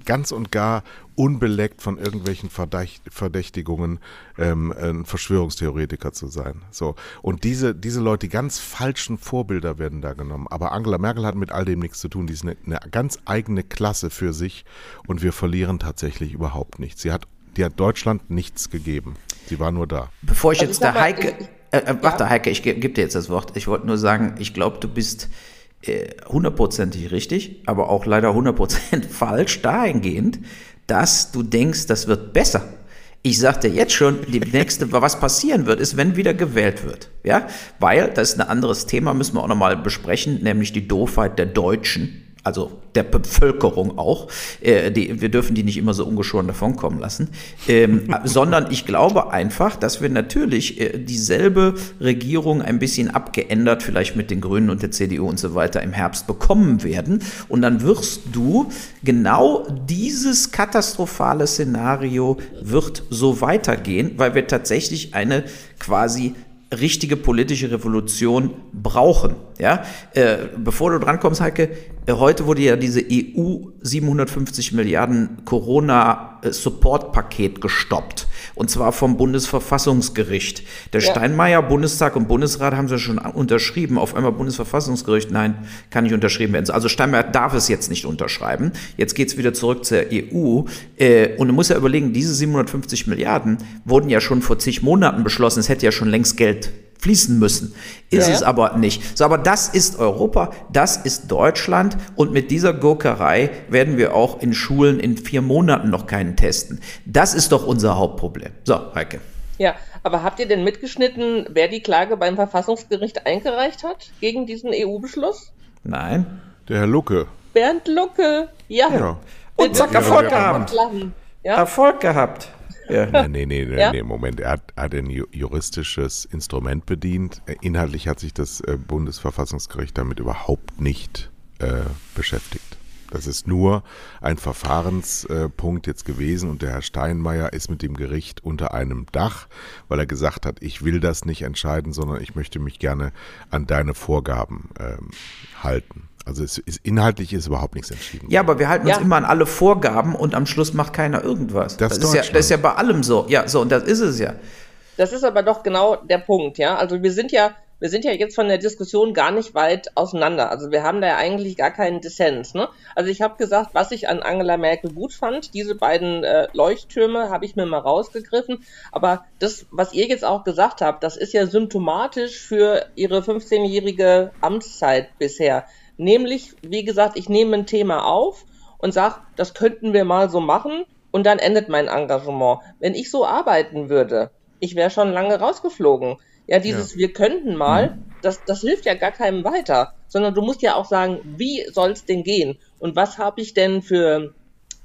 ganz und gar unbeleckt von irgendwelchen Verdächtigungen ähm, ein Verschwörungstheoretiker zu sein. So und diese diese Leute, die ganz falschen Vorbilder werden da genommen. Aber Angela Merkel hat mit all dem nichts zu tun. Die ist eine, eine ganz eigene Klasse für sich und wir verlieren tatsächlich überhaupt nichts. Sie hat die hat Deutschland nichts gegeben. Sie war nur da. Bevor ich also jetzt der Heike, äh, äh, warte ja. Heike, ich gebe dir jetzt das Wort. Ich wollte nur sagen, ich glaube, du bist äh, hundertprozentig richtig, aber auch leider hundertprozentig falsch dahingehend, dass du denkst, das wird besser. Ich sagte jetzt schon, die nächste, was passieren wird, ist, wenn wieder gewählt wird. Ja, weil, das ist ein anderes Thema, müssen wir auch nochmal besprechen, nämlich die Doofheit der Deutschen also der Bevölkerung auch. Äh, die, wir dürfen die nicht immer so ungeschoren davonkommen lassen, ähm, sondern ich glaube einfach, dass wir natürlich äh, dieselbe Regierung ein bisschen abgeändert, vielleicht mit den Grünen und der CDU und so weiter im Herbst bekommen werden. Und dann wirst du genau dieses katastrophale Szenario wird so weitergehen, weil wir tatsächlich eine quasi richtige politische Revolution brauchen. Ja, äh, bevor du drankommst, Heike, äh, heute wurde ja diese EU 750 Milliarden Corona-Support-Paket gestoppt. Und zwar vom Bundesverfassungsgericht. Der ja. Steinmeier, Bundestag und Bundesrat haben sie schon unterschrieben. Auf einmal Bundesverfassungsgericht, nein, kann nicht unterschrieben werden. Also Steinmeier darf es jetzt nicht unterschreiben. Jetzt geht's wieder zurück zur EU. Äh, und du musst ja überlegen, diese 750 Milliarden wurden ja schon vor zig Monaten beschlossen. Es hätte ja schon längst Geld fließen müssen. Ist ja, es aber nicht. So, aber das ist Europa, das ist Deutschland und mit dieser Gurkerei werden wir auch in Schulen in vier Monaten noch keinen testen. Das ist doch unser Hauptproblem. So, Heike. Ja, aber habt ihr denn mitgeschnitten, wer die Klage beim Verfassungsgericht eingereicht hat gegen diesen EU-Beschluss? Nein. Der Herr Lucke. Bernd Lucke, ja. ja. Und zack, Erfolg gehabt. Ja? Erfolg gehabt. Ja. Nee, nee, nee, ja? nee, Moment. Er hat, hat ein juristisches Instrument bedient. Inhaltlich hat sich das äh, Bundesverfassungsgericht damit überhaupt nicht äh, beschäftigt. Das ist nur ein Verfahrenspunkt jetzt gewesen und der Herr Steinmeier ist mit dem Gericht unter einem Dach, weil er gesagt hat, ich will das nicht entscheiden, sondern ich möchte mich gerne an deine Vorgaben ähm, halten. Also es ist, inhaltlich ist überhaupt nichts entschieden. Ja, aber wir halten ja. uns immer an alle Vorgaben und am Schluss macht keiner irgendwas. Das, das ist, ja, das ist ja bei allem so. Ja, so, und das ist es ja. Das ist aber doch genau der Punkt, ja. Also wir sind ja, wir sind ja jetzt von der Diskussion gar nicht weit auseinander. Also wir haben da ja eigentlich gar keinen Dissens. Ne? Also ich habe gesagt, was ich an Angela Merkel gut fand, diese beiden äh, Leuchttürme habe ich mir mal rausgegriffen. Aber das, was ihr jetzt auch gesagt habt, das ist ja symptomatisch für ihre 15-jährige Amtszeit bisher. Nämlich, wie gesagt, ich nehme ein Thema auf und sage, das könnten wir mal so machen und dann endet mein Engagement. Wenn ich so arbeiten würde, ich wäre schon lange rausgeflogen. Ja, dieses ja. wir könnten mal, mhm. das, das hilft ja gar keinem weiter, sondern du musst ja auch sagen, wie soll es denn gehen? Und was habe ich denn für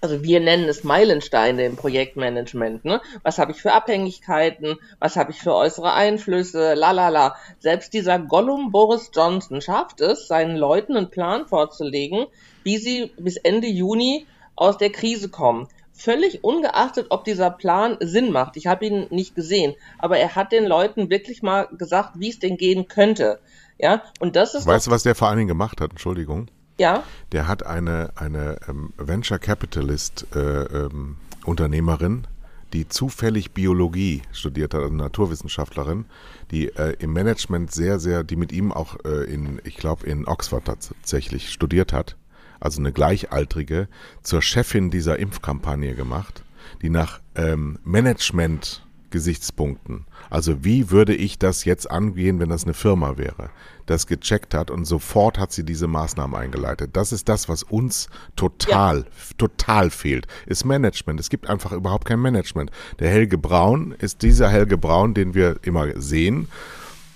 also wir nennen es Meilensteine im Projektmanagement. Ne? Was habe ich für Abhängigkeiten? Was habe ich für äußere Einflüsse? La la la. Selbst dieser Gollum Boris Johnson schafft es, seinen Leuten einen Plan vorzulegen, wie sie bis Ende Juni aus der Krise kommen. Völlig ungeachtet, ob dieser Plan Sinn macht. Ich habe ihn nicht gesehen, aber er hat den Leuten wirklich mal gesagt, wie es denn gehen könnte. Ja, und das ist. Weißt du, was der vor allen Dingen gemacht hat? Entschuldigung. Ja. Der hat eine, eine ähm, Venture Capitalist äh, ähm, Unternehmerin, die zufällig Biologie studiert hat, also Naturwissenschaftlerin, die äh, im Management sehr, sehr, die mit ihm auch äh, in, ich glaube, in Oxford tatsächlich studiert hat, also eine Gleichaltrige, zur Chefin dieser Impfkampagne gemacht, die nach ähm, Management Gesichtspunkten. Also wie würde ich das jetzt angehen, wenn das eine Firma wäre, das gecheckt hat und sofort hat sie diese Maßnahmen eingeleitet. Das ist das, was uns total, ja. total fehlt, ist Management. Es gibt einfach überhaupt kein Management. Der Helge Braun ist dieser Helge Braun, den wir immer sehen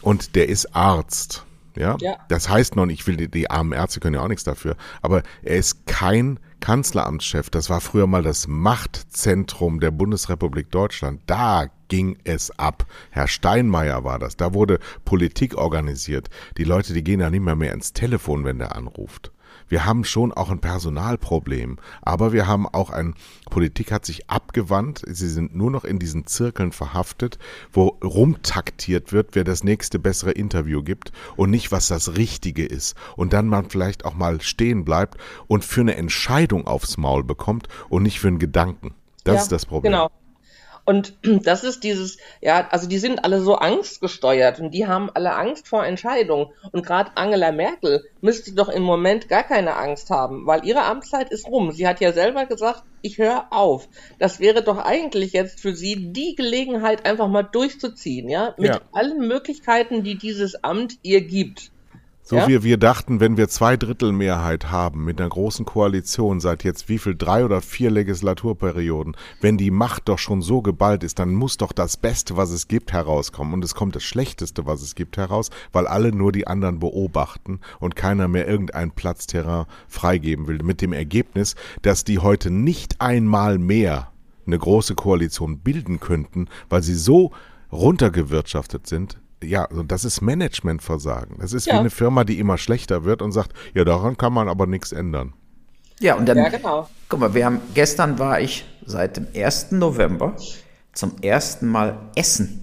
und der ist Arzt. Ja? ja. Das heißt noch nicht, ich will die, die armen Ärzte können ja auch nichts dafür, aber er ist kein Kanzleramtschef. Das war früher mal das Machtzentrum der Bundesrepublik Deutschland. Da ging es ab. Herr Steinmeier war das. Da wurde Politik organisiert. Die Leute, die gehen ja nicht mehr mehr ins Telefon, wenn der anruft. Wir haben schon auch ein Personalproblem, aber wir haben auch ein, Politik hat sich abgewandt, sie sind nur noch in diesen Zirkeln verhaftet, wo rumtaktiert wird, wer das nächste bessere Interview gibt und nicht, was das Richtige ist. Und dann man vielleicht auch mal stehen bleibt und für eine Entscheidung aufs Maul bekommt und nicht für einen Gedanken. Das Ja, ist das Problem. Genau. Und das ist dieses, ja, also die sind alle so angstgesteuert und die haben alle Angst vor Entscheidungen. Und gerade Angela Merkel müsste doch im Moment gar keine Angst haben, weil ihre Amtszeit ist rum. Sie hat ja selber gesagt, ich höre auf. Das wäre doch eigentlich jetzt für sie die Gelegenheit, einfach mal durchzuziehen, ja, mit Ja. allen Möglichkeiten, die dieses Amt ihr gibt. So Ja? wie wir dachten, wenn wir zwei Drittel Mehrheit haben mit einer großen Koalition seit jetzt wie viel drei oder vier Legislaturperioden, wenn die Macht doch schon so geballt ist, dann muss doch das Beste, was es gibt, herauskommen. Und es kommt das Schlechteste, was es gibt, heraus, weil alle nur die anderen beobachten und keiner mehr irgendein Platzterrain freigeben will. Mit dem Ergebnis, dass die heute nicht einmal mehr eine große Koalition bilden könnten, weil sie so runtergewirtschaftet sind. Ja, also das ist Managementversagen. Das ist wie Ja. eine Firma, die immer schlechter wird und sagt, ja, daran kann man aber nichts ändern. Ja, und dann, Ja, genau. guck mal, wir haben, gestern war ich seit dem 1. November zum ersten Mal essen.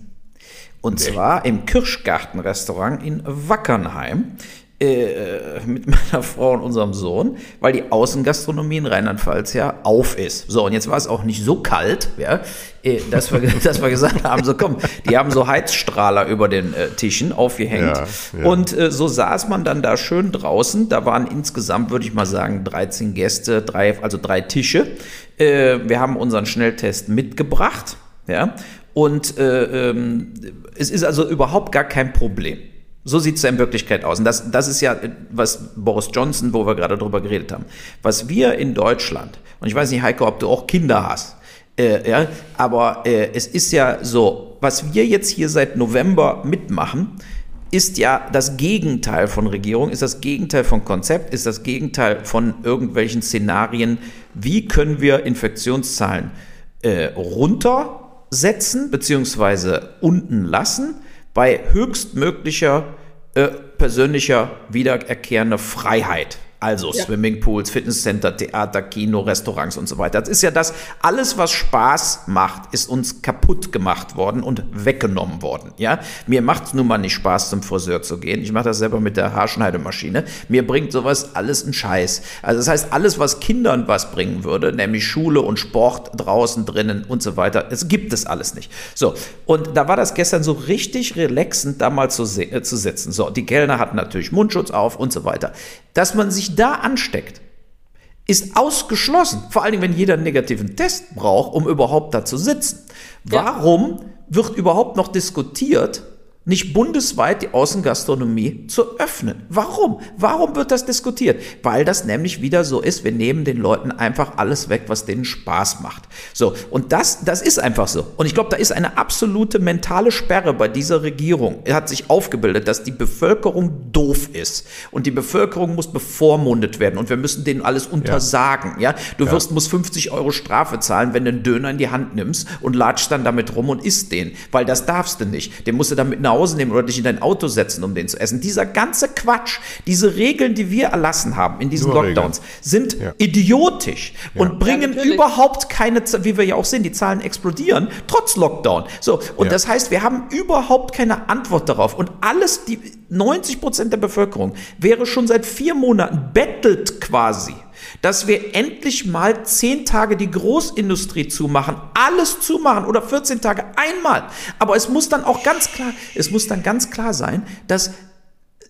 Und zwar im Kirschgarten-Restaurant in Wackernheim äh, mit meiner Frau und unserem Sohn, weil die Außengastronomie in Rheinland-Pfalz ja auf ist. So, und jetzt war es auch nicht so kalt, ja, äh, dass, wir, dass wir gesagt haben, so komm, die haben so Heizstrahler über den äh, Tischen aufgehängt. Ja, ja. Und äh, so saß man dann da schön draußen. Da waren insgesamt, würde ich mal sagen, 13 Gäste, drei, also drei Tische. Wir haben unseren Schnelltest mitgebracht. Ja? Und äh, ähm, es ist also überhaupt gar kein Problem. So sieht es ja in Wirklichkeit aus. Und das, das ist ja, äh, was Boris Johnson, wo wir gerade drüber geredet haben. Was wir in Deutschland, und ich weiß nicht, Heiko, ob du auch Kinder hast, äh, ja, aber äh, es ist ja so, was wir jetzt hier seit November mitmachen, ist ja das Gegenteil von Regierung, ist das Gegenteil von Konzept, ist das Gegenteil von irgendwelchen Szenarien. Wie können wir Infektionszahlen äh, runtersetzen beziehungsweise unten lassen bei höchstmöglicher äh, persönlicher wiedererkehrender Freiheit? Also Ja. Swimmingpools, Fitnesscenter, Theater, Kino, Restaurants und so weiter. Das ist ja das, alles was Spaß macht, ist uns kaputt gemacht worden und weggenommen worden. Ja, mir macht es nun mal nicht Spaß, zum Friseur zu gehen. Ich mache das selber mit der Haarschneidemaschine. Mir bringt sowas alles einen Scheiß. Also das heißt, alles, was Kindern was bringen würde, nämlich Schule und Sport draußen, drinnen und so weiter, es gibt es alles nicht. So, und da war das gestern so richtig relaxend, da mal zu, äh, zu sitzen. So, die Kellner hatten natürlich Mundschutz auf und so weiter. Dass man sich da ansteckt, ist ausgeschlossen. Vor allen Dingen, wenn jeder einen negativen Test braucht, um überhaupt da zu sitzen. Ja. Warum wird überhaupt noch diskutiert, nicht bundesweit die Außengastronomie zu öffnen? Warum? Warum wird das diskutiert? Weil das nämlich wieder so ist, wir nehmen den Leuten einfach alles weg, was denen Spaß macht. So, und das, das ist einfach so. Und ich glaube, da ist eine absolute mentale Sperre bei dieser Regierung. Er hat sich aufgebildet, dass die Bevölkerung doof ist. Und die Bevölkerung muss bevormundet werden. Und wir müssen denen alles untersagen. Ja? Du wirst, musst 50 Euro Strafe zahlen, wenn du einen Döner in die Hand nimmst und latschst dann damit rum und isst den. Weil das darfst du nicht. Den musst du dann mit nach Hause nehmen oder dich in dein Auto setzen, um den zu essen. Dieser ganze Quatsch, diese Regeln, die wir erlassen haben in diesen Nur Lockdowns, sind Ja. idiotisch und bringen natürlich. überhaupt keine, wie wir ja auch sehen, die Zahlen explodieren, trotz Lockdown. So, und Ja. das heißt, wir haben überhaupt keine Antwort darauf. Und alles, die 90 Prozent der Bevölkerung wäre schon seit vier Monaten bettelt quasi, dass wir endlich mal zehn Tage die Großindustrie zumachen, alles zumachen oder 14 Tage einmal. Aber es muss dann auch ganz klar, es muss dann ganz klar sein, dass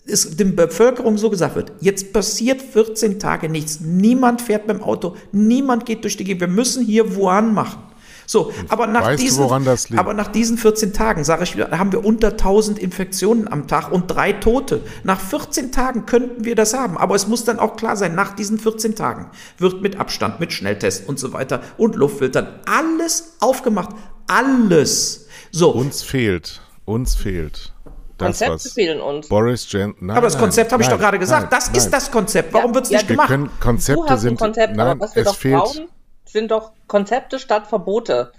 es der Bevölkerung so gesagt wird, jetzt passiert 14 Tage nichts, niemand fährt mit dem Auto, niemand geht durch die Gegend, wir müssen hier Wuhan machen. So, aber nach, weißt du, diesen, woran das liegt? aber nach diesen 14 Tagen, sage ich wieder, haben wir unter 1000 Infektionen am Tag und drei Tote. Nach 14 Tagen könnten wir das haben, aber es muss dann auch klar sein, nach diesen 14 Tagen wird mit Abstand, mit Schnelltest und so weiter und Luftfiltern alles aufgemacht. Alles. So, Uns fehlt, uns fehlt das, Konzepte was fehlen uns. Boris Johnson. Nein, aber das Konzept habe ich doch gerade gesagt. nein, das ist nein. das Konzept. Warum Ja, wird es ja, nicht wir gemacht? Wir können, Du Konzepte sind. Konzept, nein, aber was wir es doch fehlt. brauchen, sind doch Konzepte statt Verbote.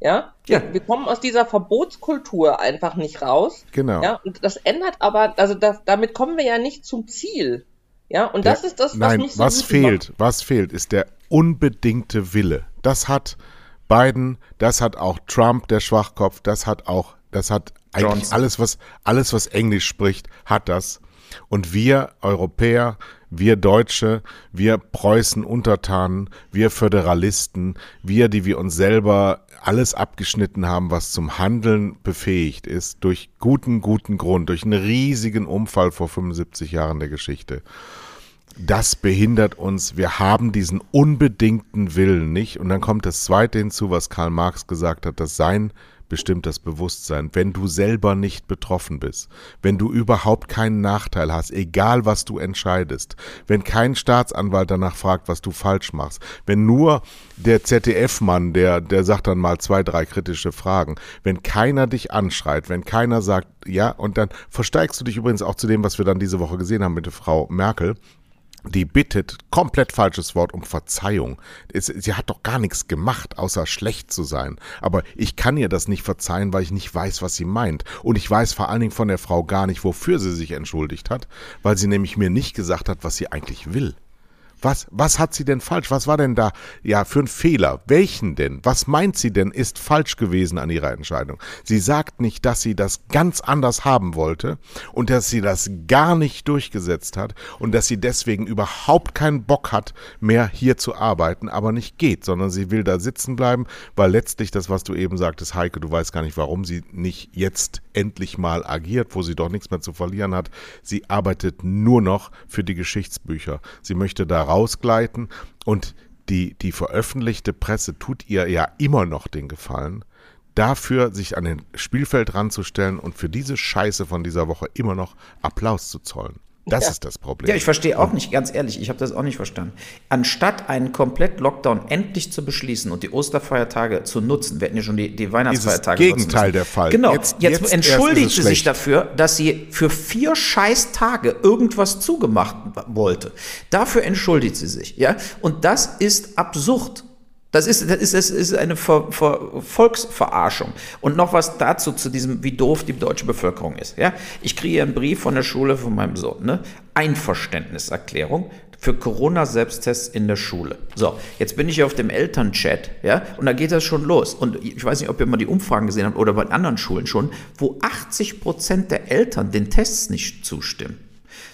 Ja? Ja. Wir kommen aus dieser Verbotskultur einfach nicht raus. Genau. Ja, und das ändert aber, also das, damit kommen wir ja nicht zum Ziel. Ja, und das Der- ist das, was Nein, mich so was fehlt, was fehlt, ist der unbedingte Wille. Das hat Biden, das hat auch Trump, der Schwachkopf, das hat auch, das hat eigentlich Johnson. alles, was, alles, was Englisch spricht, hat das. Und wir Europäer, wir Deutsche, wir Preußen-Untertanen, wir Föderalisten, wir, die wir uns selber alles abgeschnitten haben, was zum Handeln befähigt ist, durch guten, guten Grund, durch einen riesigen Unfall vor 75 Jahren der Geschichte. Das behindert uns. Wir haben diesen unbedingten Willen nicht. Und dann kommt das Zweite hinzu, was Karl Marx gesagt hat, das Sein bestimmt das Bewusstsein. Wenn du selber nicht betroffen bist, wenn du überhaupt keinen Nachteil hast, egal was du entscheidest, wenn kein Staatsanwalt danach fragt, was du falsch machst, wenn nur der ZDF-Mann, der, der sagt dann mal zwei, drei kritische Fragen, wenn keiner dich anschreit, wenn keiner sagt, ja, und dann versteigst du dich übrigens auch zu dem, was wir dann diese Woche gesehen haben mit der Frau Merkel, die bittet, komplett falsches Wort, um Verzeihung. Es, sie hat doch gar nichts gemacht, außer schlecht zu sein. Aber ich kann ihr das nicht verzeihen, weil ich nicht weiß, was sie meint. Und ich weiß vor allen Dingen von der Frau gar nicht, wofür sie sich entschuldigt hat, weil sie nämlich mir nicht gesagt hat, was sie eigentlich will. Was, was hat sie denn falsch? Was war denn da ja für ein Fehler? Welchen denn? Was meint sie denn ist falsch gewesen an ihrer Entscheidung? Sie sagt nicht, dass sie das ganz anders haben wollte und dass sie das gar nicht durchgesetzt hat und dass sie deswegen überhaupt keinen Bock hat, mehr hier zu arbeiten, aber nicht geht, sondern sie will da sitzen bleiben, weil letztlich das, was du eben sagtest, Heike, du weißt gar nicht, warum sie nicht jetzt endlich mal agiert, wo sie doch nichts mehr zu verlieren hat. Sie arbeitet nur noch für die Geschichtsbücher. Sie möchte da rausgleiten und die, die veröffentlichte Presse tut ihr ja immer noch den Gefallen, dafür sich an den Spielfeld ranzustellen und für diese Scheiße von dieser Woche immer noch Applaus zu zollen. Das Ja. ist das Problem. Ja, ich verstehe auch nicht, ganz ehrlich, ich habe das auch nicht verstanden. Anstatt einen Komplett-Lockdown endlich zu beschließen und die Osterfeiertage zu nutzen, wir hätten ja schon die, die Weihnachtsfeiertage Ist das Gegenteil der Fall. Genau, Jetzt- jetzt, jetzt entschuldigt sie sich dafür, dass sie für vier scheiß Tage irgendwas zugemacht wollte. Dafür entschuldigt sie sich, ja. Und das ist absurd. Das ist, das ist, das ist eine Ver, Ver, Volksverarschung. Und noch was dazu, zu diesem, wie doof die deutsche Bevölkerung ist. Ja? Ich kriege einen Brief von der Schule von meinem Sohn. Ne? Einverständniserklärung für Corona-Selbsttests in der Schule. So, jetzt bin ich auf dem Elternchat, ja, und da geht das schon los. Und ich weiß nicht, ob ihr mal die Umfragen gesehen habt oder bei anderen Schulen schon, wo 80 Prozent der Eltern den Tests nicht zustimmen.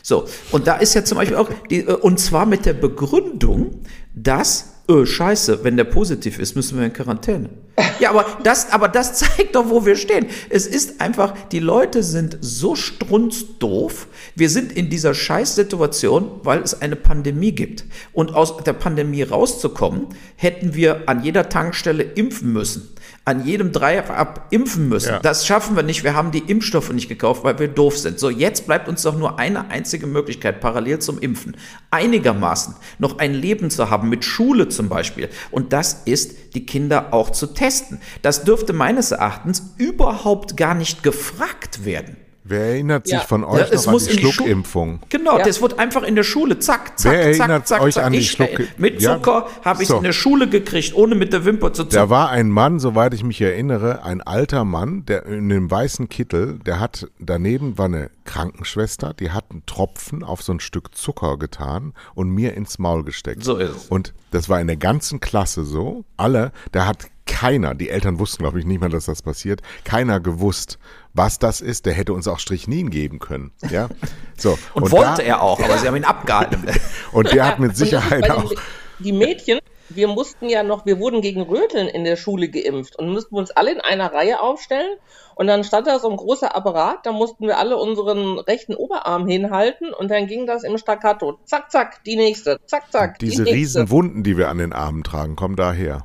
So, und da ist ja zum Beispiel auch, die, äh, und zwar mit der Begründung, dass, äh, scheiße, wenn der positiv ist, müssen wir in Quarantäne. Ja, aber das, aber das zeigt doch, wo wir stehen. Es ist einfach, die Leute sind so strunzdoof. Wir sind in dieser Scheißsituation, weil es eine Pandemie gibt. Und aus der Pandemie rauszukommen, hätten wir an jeder Tankstelle impfen müssen. An jedem Dreieck impfen müssen. Ja. Das schaffen wir nicht. Wir haben die Impfstoffe nicht gekauft, weil wir doof sind. So, jetzt bleibt uns doch nur eine einzige Möglichkeit, parallel zum Impfen, einigermaßen noch ein Leben zu haben, mit Schule zum Beispiel. Und das ist, die Kinder auch zu testen. Das dürfte meines Erachtens überhaupt gar nicht gefragt werden. Wer erinnert sich Ja. von euch Ja, noch an muss die in die Schu- Schluckimpfung? Genau, Ja. das wird einfach in der Schule, zack, zack, Wer zack, erinnert zack, euch zack. an die ich, Schluck- mit Ja. Zucker habe ich So. in der Schule gekriegt, ohne mit der Wimper zu Da zucken. war ein Mann, soweit ich mich erinnere, ein alter Mann, der in einem weißen Kittel, der hat daneben war eine Krankenschwester, die hat einen Tropfen auf so ein Stück Zucker getan und mir ins Maul gesteckt. So ist es. Und das war in der ganzen Klasse so. Alle, da hat keiner, die Eltern wussten, glaube ich, nicht mal, dass das passiert, keiner gewusst, was das ist. Der hätte uns auch Strichnin geben können. Ja, so. Und, wollte da, er auch, aber sie haben ihn abgehalten. Und der hat mit Und Sicherheit den- auch. Die Mädchen, wir mussten ja noch, wir wurden gegen Röteln in der Schule geimpft und mussten uns alle in einer Reihe aufstellen. Und dann stand da so ein großer Apparat, da mussten wir alle unseren rechten Oberarm hinhalten und dann ging das im Staccato. Zack, zack, die nächste. Zack, zack. Diese die nächste. riesen Wunden, die wir an den Armen tragen, kommen daher.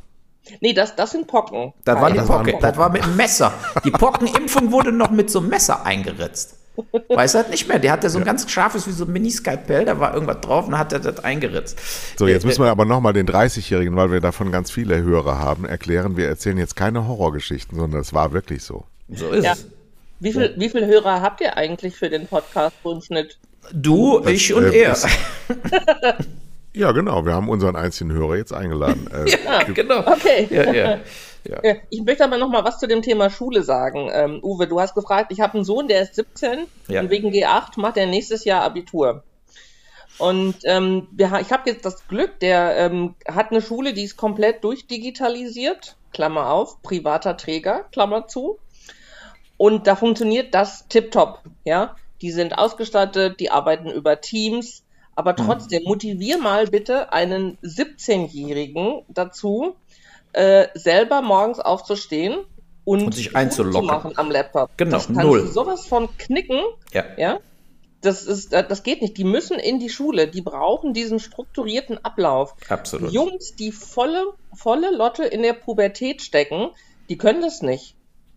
Nee, das, das sind Pocken. Das war die Keine Pocke, Pocken. das war mit dem Messer. Die Pockenimpfung wurde noch mit so einem Messer eingeritzt. Weiß er nicht mehr. Der hatte so ein ganz scharfes, wie so ein Mini-Skalpell, da war irgendwas drauf und dann hat er das eingeritzt. So, jetzt Äh, müssen wir aber nochmal den 30-Jährigen, weil wir davon ganz viele Hörer haben, erklären. Wir erzählen jetzt keine Horrorgeschichten, sondern es war wirklich so. So ist Ja. es. Wie viel, wie viel Hörer habt ihr eigentlich für den Podcast im Schnitt? Du, ich und äh, er. Ja, genau. Wir haben unseren einzigen Hörer jetzt eingeladen. Äh, Ja, genau. Okay. Ja, ja. Ja. Ja, Ich möchte aber noch mal was zu dem Thema Schule sagen. Ähm, Uwe, du hast gefragt, ich habe einen Sohn, der ist 17 Ja. und wegen G8 macht er nächstes Jahr Abitur. Und ähm, wir, ich habe jetzt das Glück, der ähm, hat eine Schule, die ist komplett durchdigitalisiert, Klammer auf, privater Träger, Klammer zu. Und da funktioniert das tiptop, ja. Die sind ausgestattet, die arbeiten über Teams, aber mhm. trotzdem motivier mal bitte einen 17-Jährigen dazu, äh, selber morgens aufzustehen und, und sich einzuloggen zu machen am Laptop. Genau, das null. sowas von knicken, ja. ja. Das ist, äh, das geht nicht. Die müssen in die Schule. Die brauchen diesen strukturierten Ablauf. Absolut. Jungs, die volle, volle Lotte in der Pubertät stecken, die können das nicht.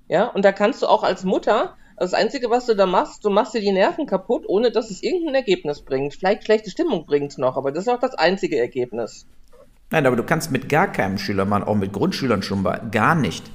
Ja, und da kannst du auch als Mutter, das Einzige, was du da machst, du machst dir die Nerven kaputt, ohne dass es irgendein Ergebnis bringt. Vielleicht schlechte Stimmung bringt es noch, aber das ist auch das einzige Ergebnis. Nein, aber du kannst mit gar keinem Schüler machen, auch mit Grundschülern schon mal, gar nicht.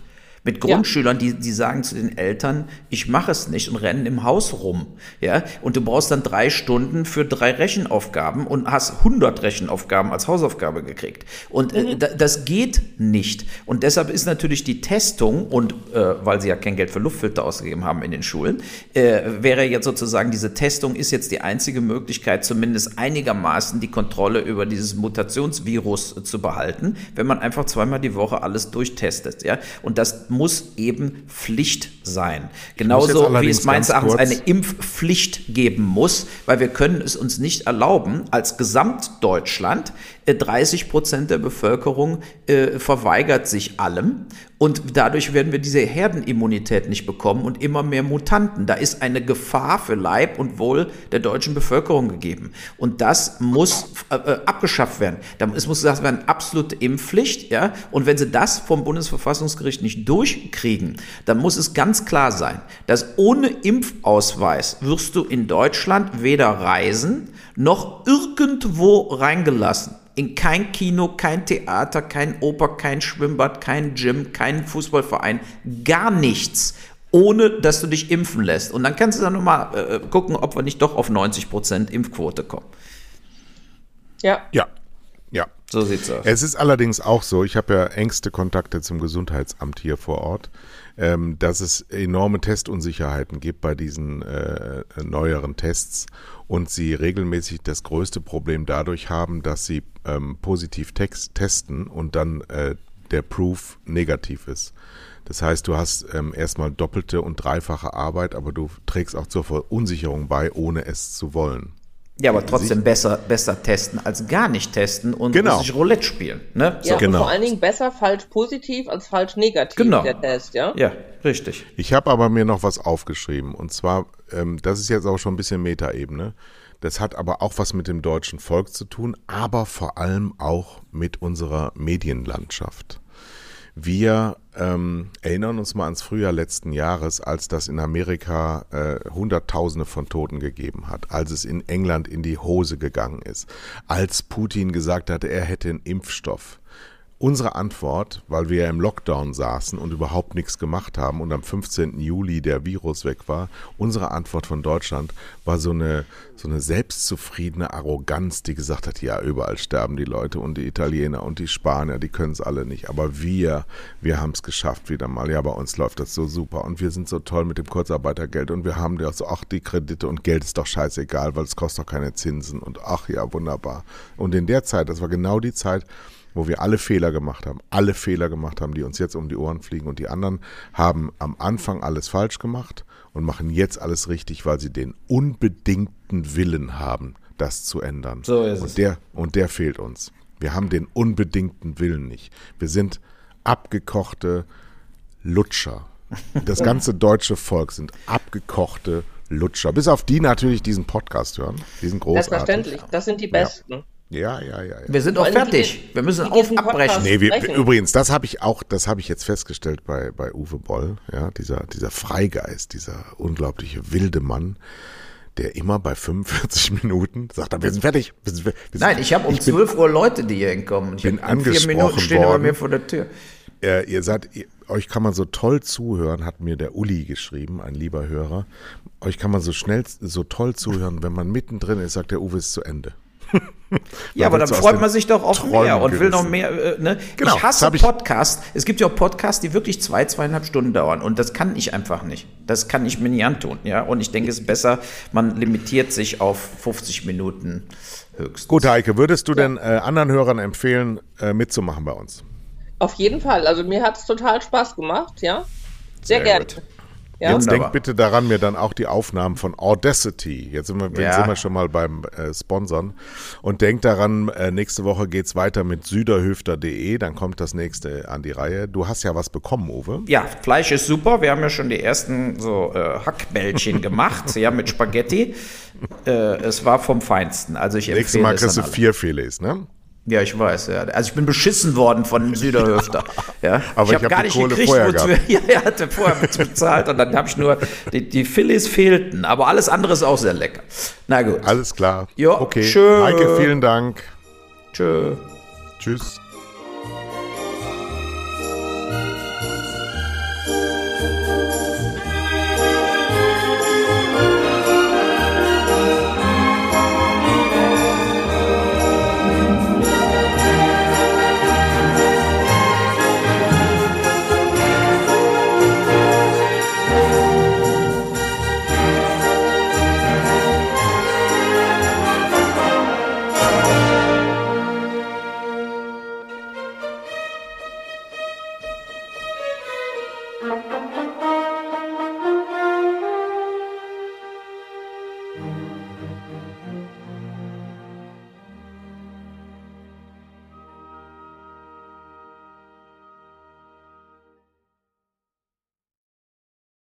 Mit Grundschülern, ja. die, die sagen zu den Eltern, ich mache es nicht und rennen im Haus rum. Ja? Und du brauchst dann drei Stunden für drei Rechenaufgaben und hast 100 Rechenaufgaben als Hausaufgabe gekriegt. Und äh, mhm. äh, das geht nicht. Und deshalb ist natürlich die Testung, und äh, weil sie ja kein Geld für Luftfilter ausgegeben haben in den Schulen, äh, wäre jetzt sozusagen diese Testung ist jetzt die einzige Möglichkeit, zumindest einigermaßen die Kontrolle über dieses Mutationsvirus zu behalten, wenn man einfach zweimal die Woche alles durchtestet. Ja? Und das muss eben Pflicht sein. Genauso wie es meines Erachtens eine Impfpflicht geben muss, weil wir können es uns nicht erlauben, als Gesamtdeutschland 30 äh, Prozent der Bevölkerung äh, verweigert sich allem und dadurch werden wir diese Herdenimmunität nicht bekommen und immer mehr Mutanten. Da ist eine Gefahr für Leib und Wohl der deutschen Bevölkerung gegeben. Und das muss äh, äh abgeschafft werden. Es muss gesagt werden, absolute Impfpflicht. Ja? Und wenn sie das vom Bundesverfassungsgericht nicht durchkriegen, dann muss es ganz klar sein, dass ohne Impfausweis wirst du in Deutschland weder reisen noch irgendwo reingelassen in kein Kino, kein Theater, kein Oper, kein Schwimmbad, kein Gym, kein Fußballverein, gar nichts, ohne dass du dich impfen lässt. Und dann kannst du dann nochmal äh, gucken, ob wir nicht doch auf 90 Prozent Impfquote kommen. Ja. Ja. Ja. So sieht's aus. Es ist allerdings auch so, ich habe ja engste Kontakte zum Gesundheitsamt hier vor Ort, ähm, dass es enorme Testunsicherheiten gibt bei diesen äh, neueren Tests und sie regelmäßig das größte Problem dadurch haben, dass sie ähm, positiv text testen und dann äh, der Proof negativ ist. Das heißt, du hast ähm, erstmal doppelte und dreifache Arbeit, aber du trägst auch zur Verunsicherung bei, ohne es zu wollen. Ja, aber trotzdem besser, besser testen als gar nicht testen und genau. sich Roulette spielen. Ne? Ja, genau. vor allen Dingen besser falsch positiv als falsch negativ genau. der Test, ja? Ja, richtig. Ich habe aber mir noch was aufgeschrieben und zwar, ähm, das ist jetzt auch schon ein bisschen Metaebene. Das hat aber auch was mit dem deutschen Volk zu tun, aber vor allem auch mit unserer Medienlandschaft. Wir ähm, erinnern uns mal ans Frühjahr letzten Jahres, als das in Amerika äh, Hunderttausende von Toten gegeben hat, als es in England in die Hose gegangen ist, als Putin gesagt hatte, er hätte einen Impfstoff. Unsere Antwort, weil wir ja im Lockdown saßen und überhaupt nichts gemacht haben und am 15. Juli der Virus weg war, unsere Antwort von Deutschland war so eine, so eine selbstzufriedene Arroganz, die gesagt hat, ja, überall sterben die Leute und die Italiener und die Spanier, die können es alle nicht. Aber wir, wir haben es geschafft wieder mal. Ja, bei uns läuft das so super und wir sind so toll mit dem Kurzarbeitergeld und wir haben ja so, ach, die Kredite und Geld ist doch scheißegal, weil es kostet doch keine Zinsen und ach ja, wunderbar. Und in der Zeit, das war genau die Zeit, wo wir alle Fehler gemacht haben, alle Fehler gemacht haben, die uns jetzt um die Ohren fliegen und die anderen haben am Anfang alles falsch gemacht und machen jetzt alles richtig, weil sie den unbedingten Willen haben, das zu ändern. So ist und es. Der, und der fehlt uns. Wir haben den unbedingten Willen nicht. Wir sind abgekochte Lutscher. Das ganze deutsche Volk sind abgekochte Lutscher. Bis auf die natürlich diesen Podcast hören. Diesen großartig. Selbstverständlich. Das sind die Besten. Ja. Ja, ja, ja. ja. Wir sind auch fertig. Wir müssen auf abbrechen. Nee, wir, übrigens, das habe ich auch, das habe ich jetzt festgestellt bei, bei Uwe Boll, ja, dieser, dieser Freigeist, dieser unglaubliche wilde Mann, der immer bei 45 Minuten sagt, wir sind fertig. Wir sind, wir sind, Nein, ich habe um ich 12 Uhr Leute, die hier hinkommen. Ich bin angesprochen vier Minuten stehen worden. mir vor der Tür. Äh, ihr seid, ihr, euch kann man so toll zuhören, hat mir der Uli geschrieben, ein lieber Hörer. Euch kann man so schnell, so toll zuhören, wenn man mittendrin ist, sagt der Uwe ist zu Ende. ja, aber dann freut man sich doch auch mehr und will noch mehr. Äh, ne? Genau, ich hasse Podcasts. Es gibt ja auch Podcasts, die wirklich zwei, zweieinhalb Stunden dauern. Und das kann ich einfach nicht. Das kann ich mir nicht antun. Ja? Und ich denke, es ist besser, man limitiert sich auf 50 Minuten Höchstens. Gut, Heike, würdest du denn äh, anderen Hörern empfehlen, äh, mitzumachen bei uns? Auf jeden Fall. Also mir hat es total Spaß gemacht, ja. Sehr, Sehr gerne. gut. Ja. Jetzt Wunderbar. denkt bitte daran, mir dann auch die Aufnahmen von Audacity. Jetzt sind wir, jetzt Ja. sind wir schon mal beim äh, Sponsern. Und denkt daran, äh, nächste Woche geht's weiter mit süderhöfter.de. Dann kommt das nächste an die Reihe. Du hast ja was bekommen, Uwe. Ja, Fleisch ist super. Wir haben ja schon die ersten so äh, Hackbällchen gemacht, ja, mit Spaghetti. Äh, es war vom Feinsten. Also ich Nächstes empfehle Mal es kriegst du vier Filets, ne? Ja, ich weiß, ja. Also ich bin beschissen worden von dem Süderhöfter. Ja. Aber ich hab hab gar die nicht Kohle gekriegt, vorher wozu gehabt. ja, er hatte vorher bezahlt und dann habe ich nur, die, die Phillies fehlten, aber alles andere ist auch sehr lecker. Na gut. Alles klar. Jo, okay. schön. Heike, vielen Dank. Tschö. Tschüss.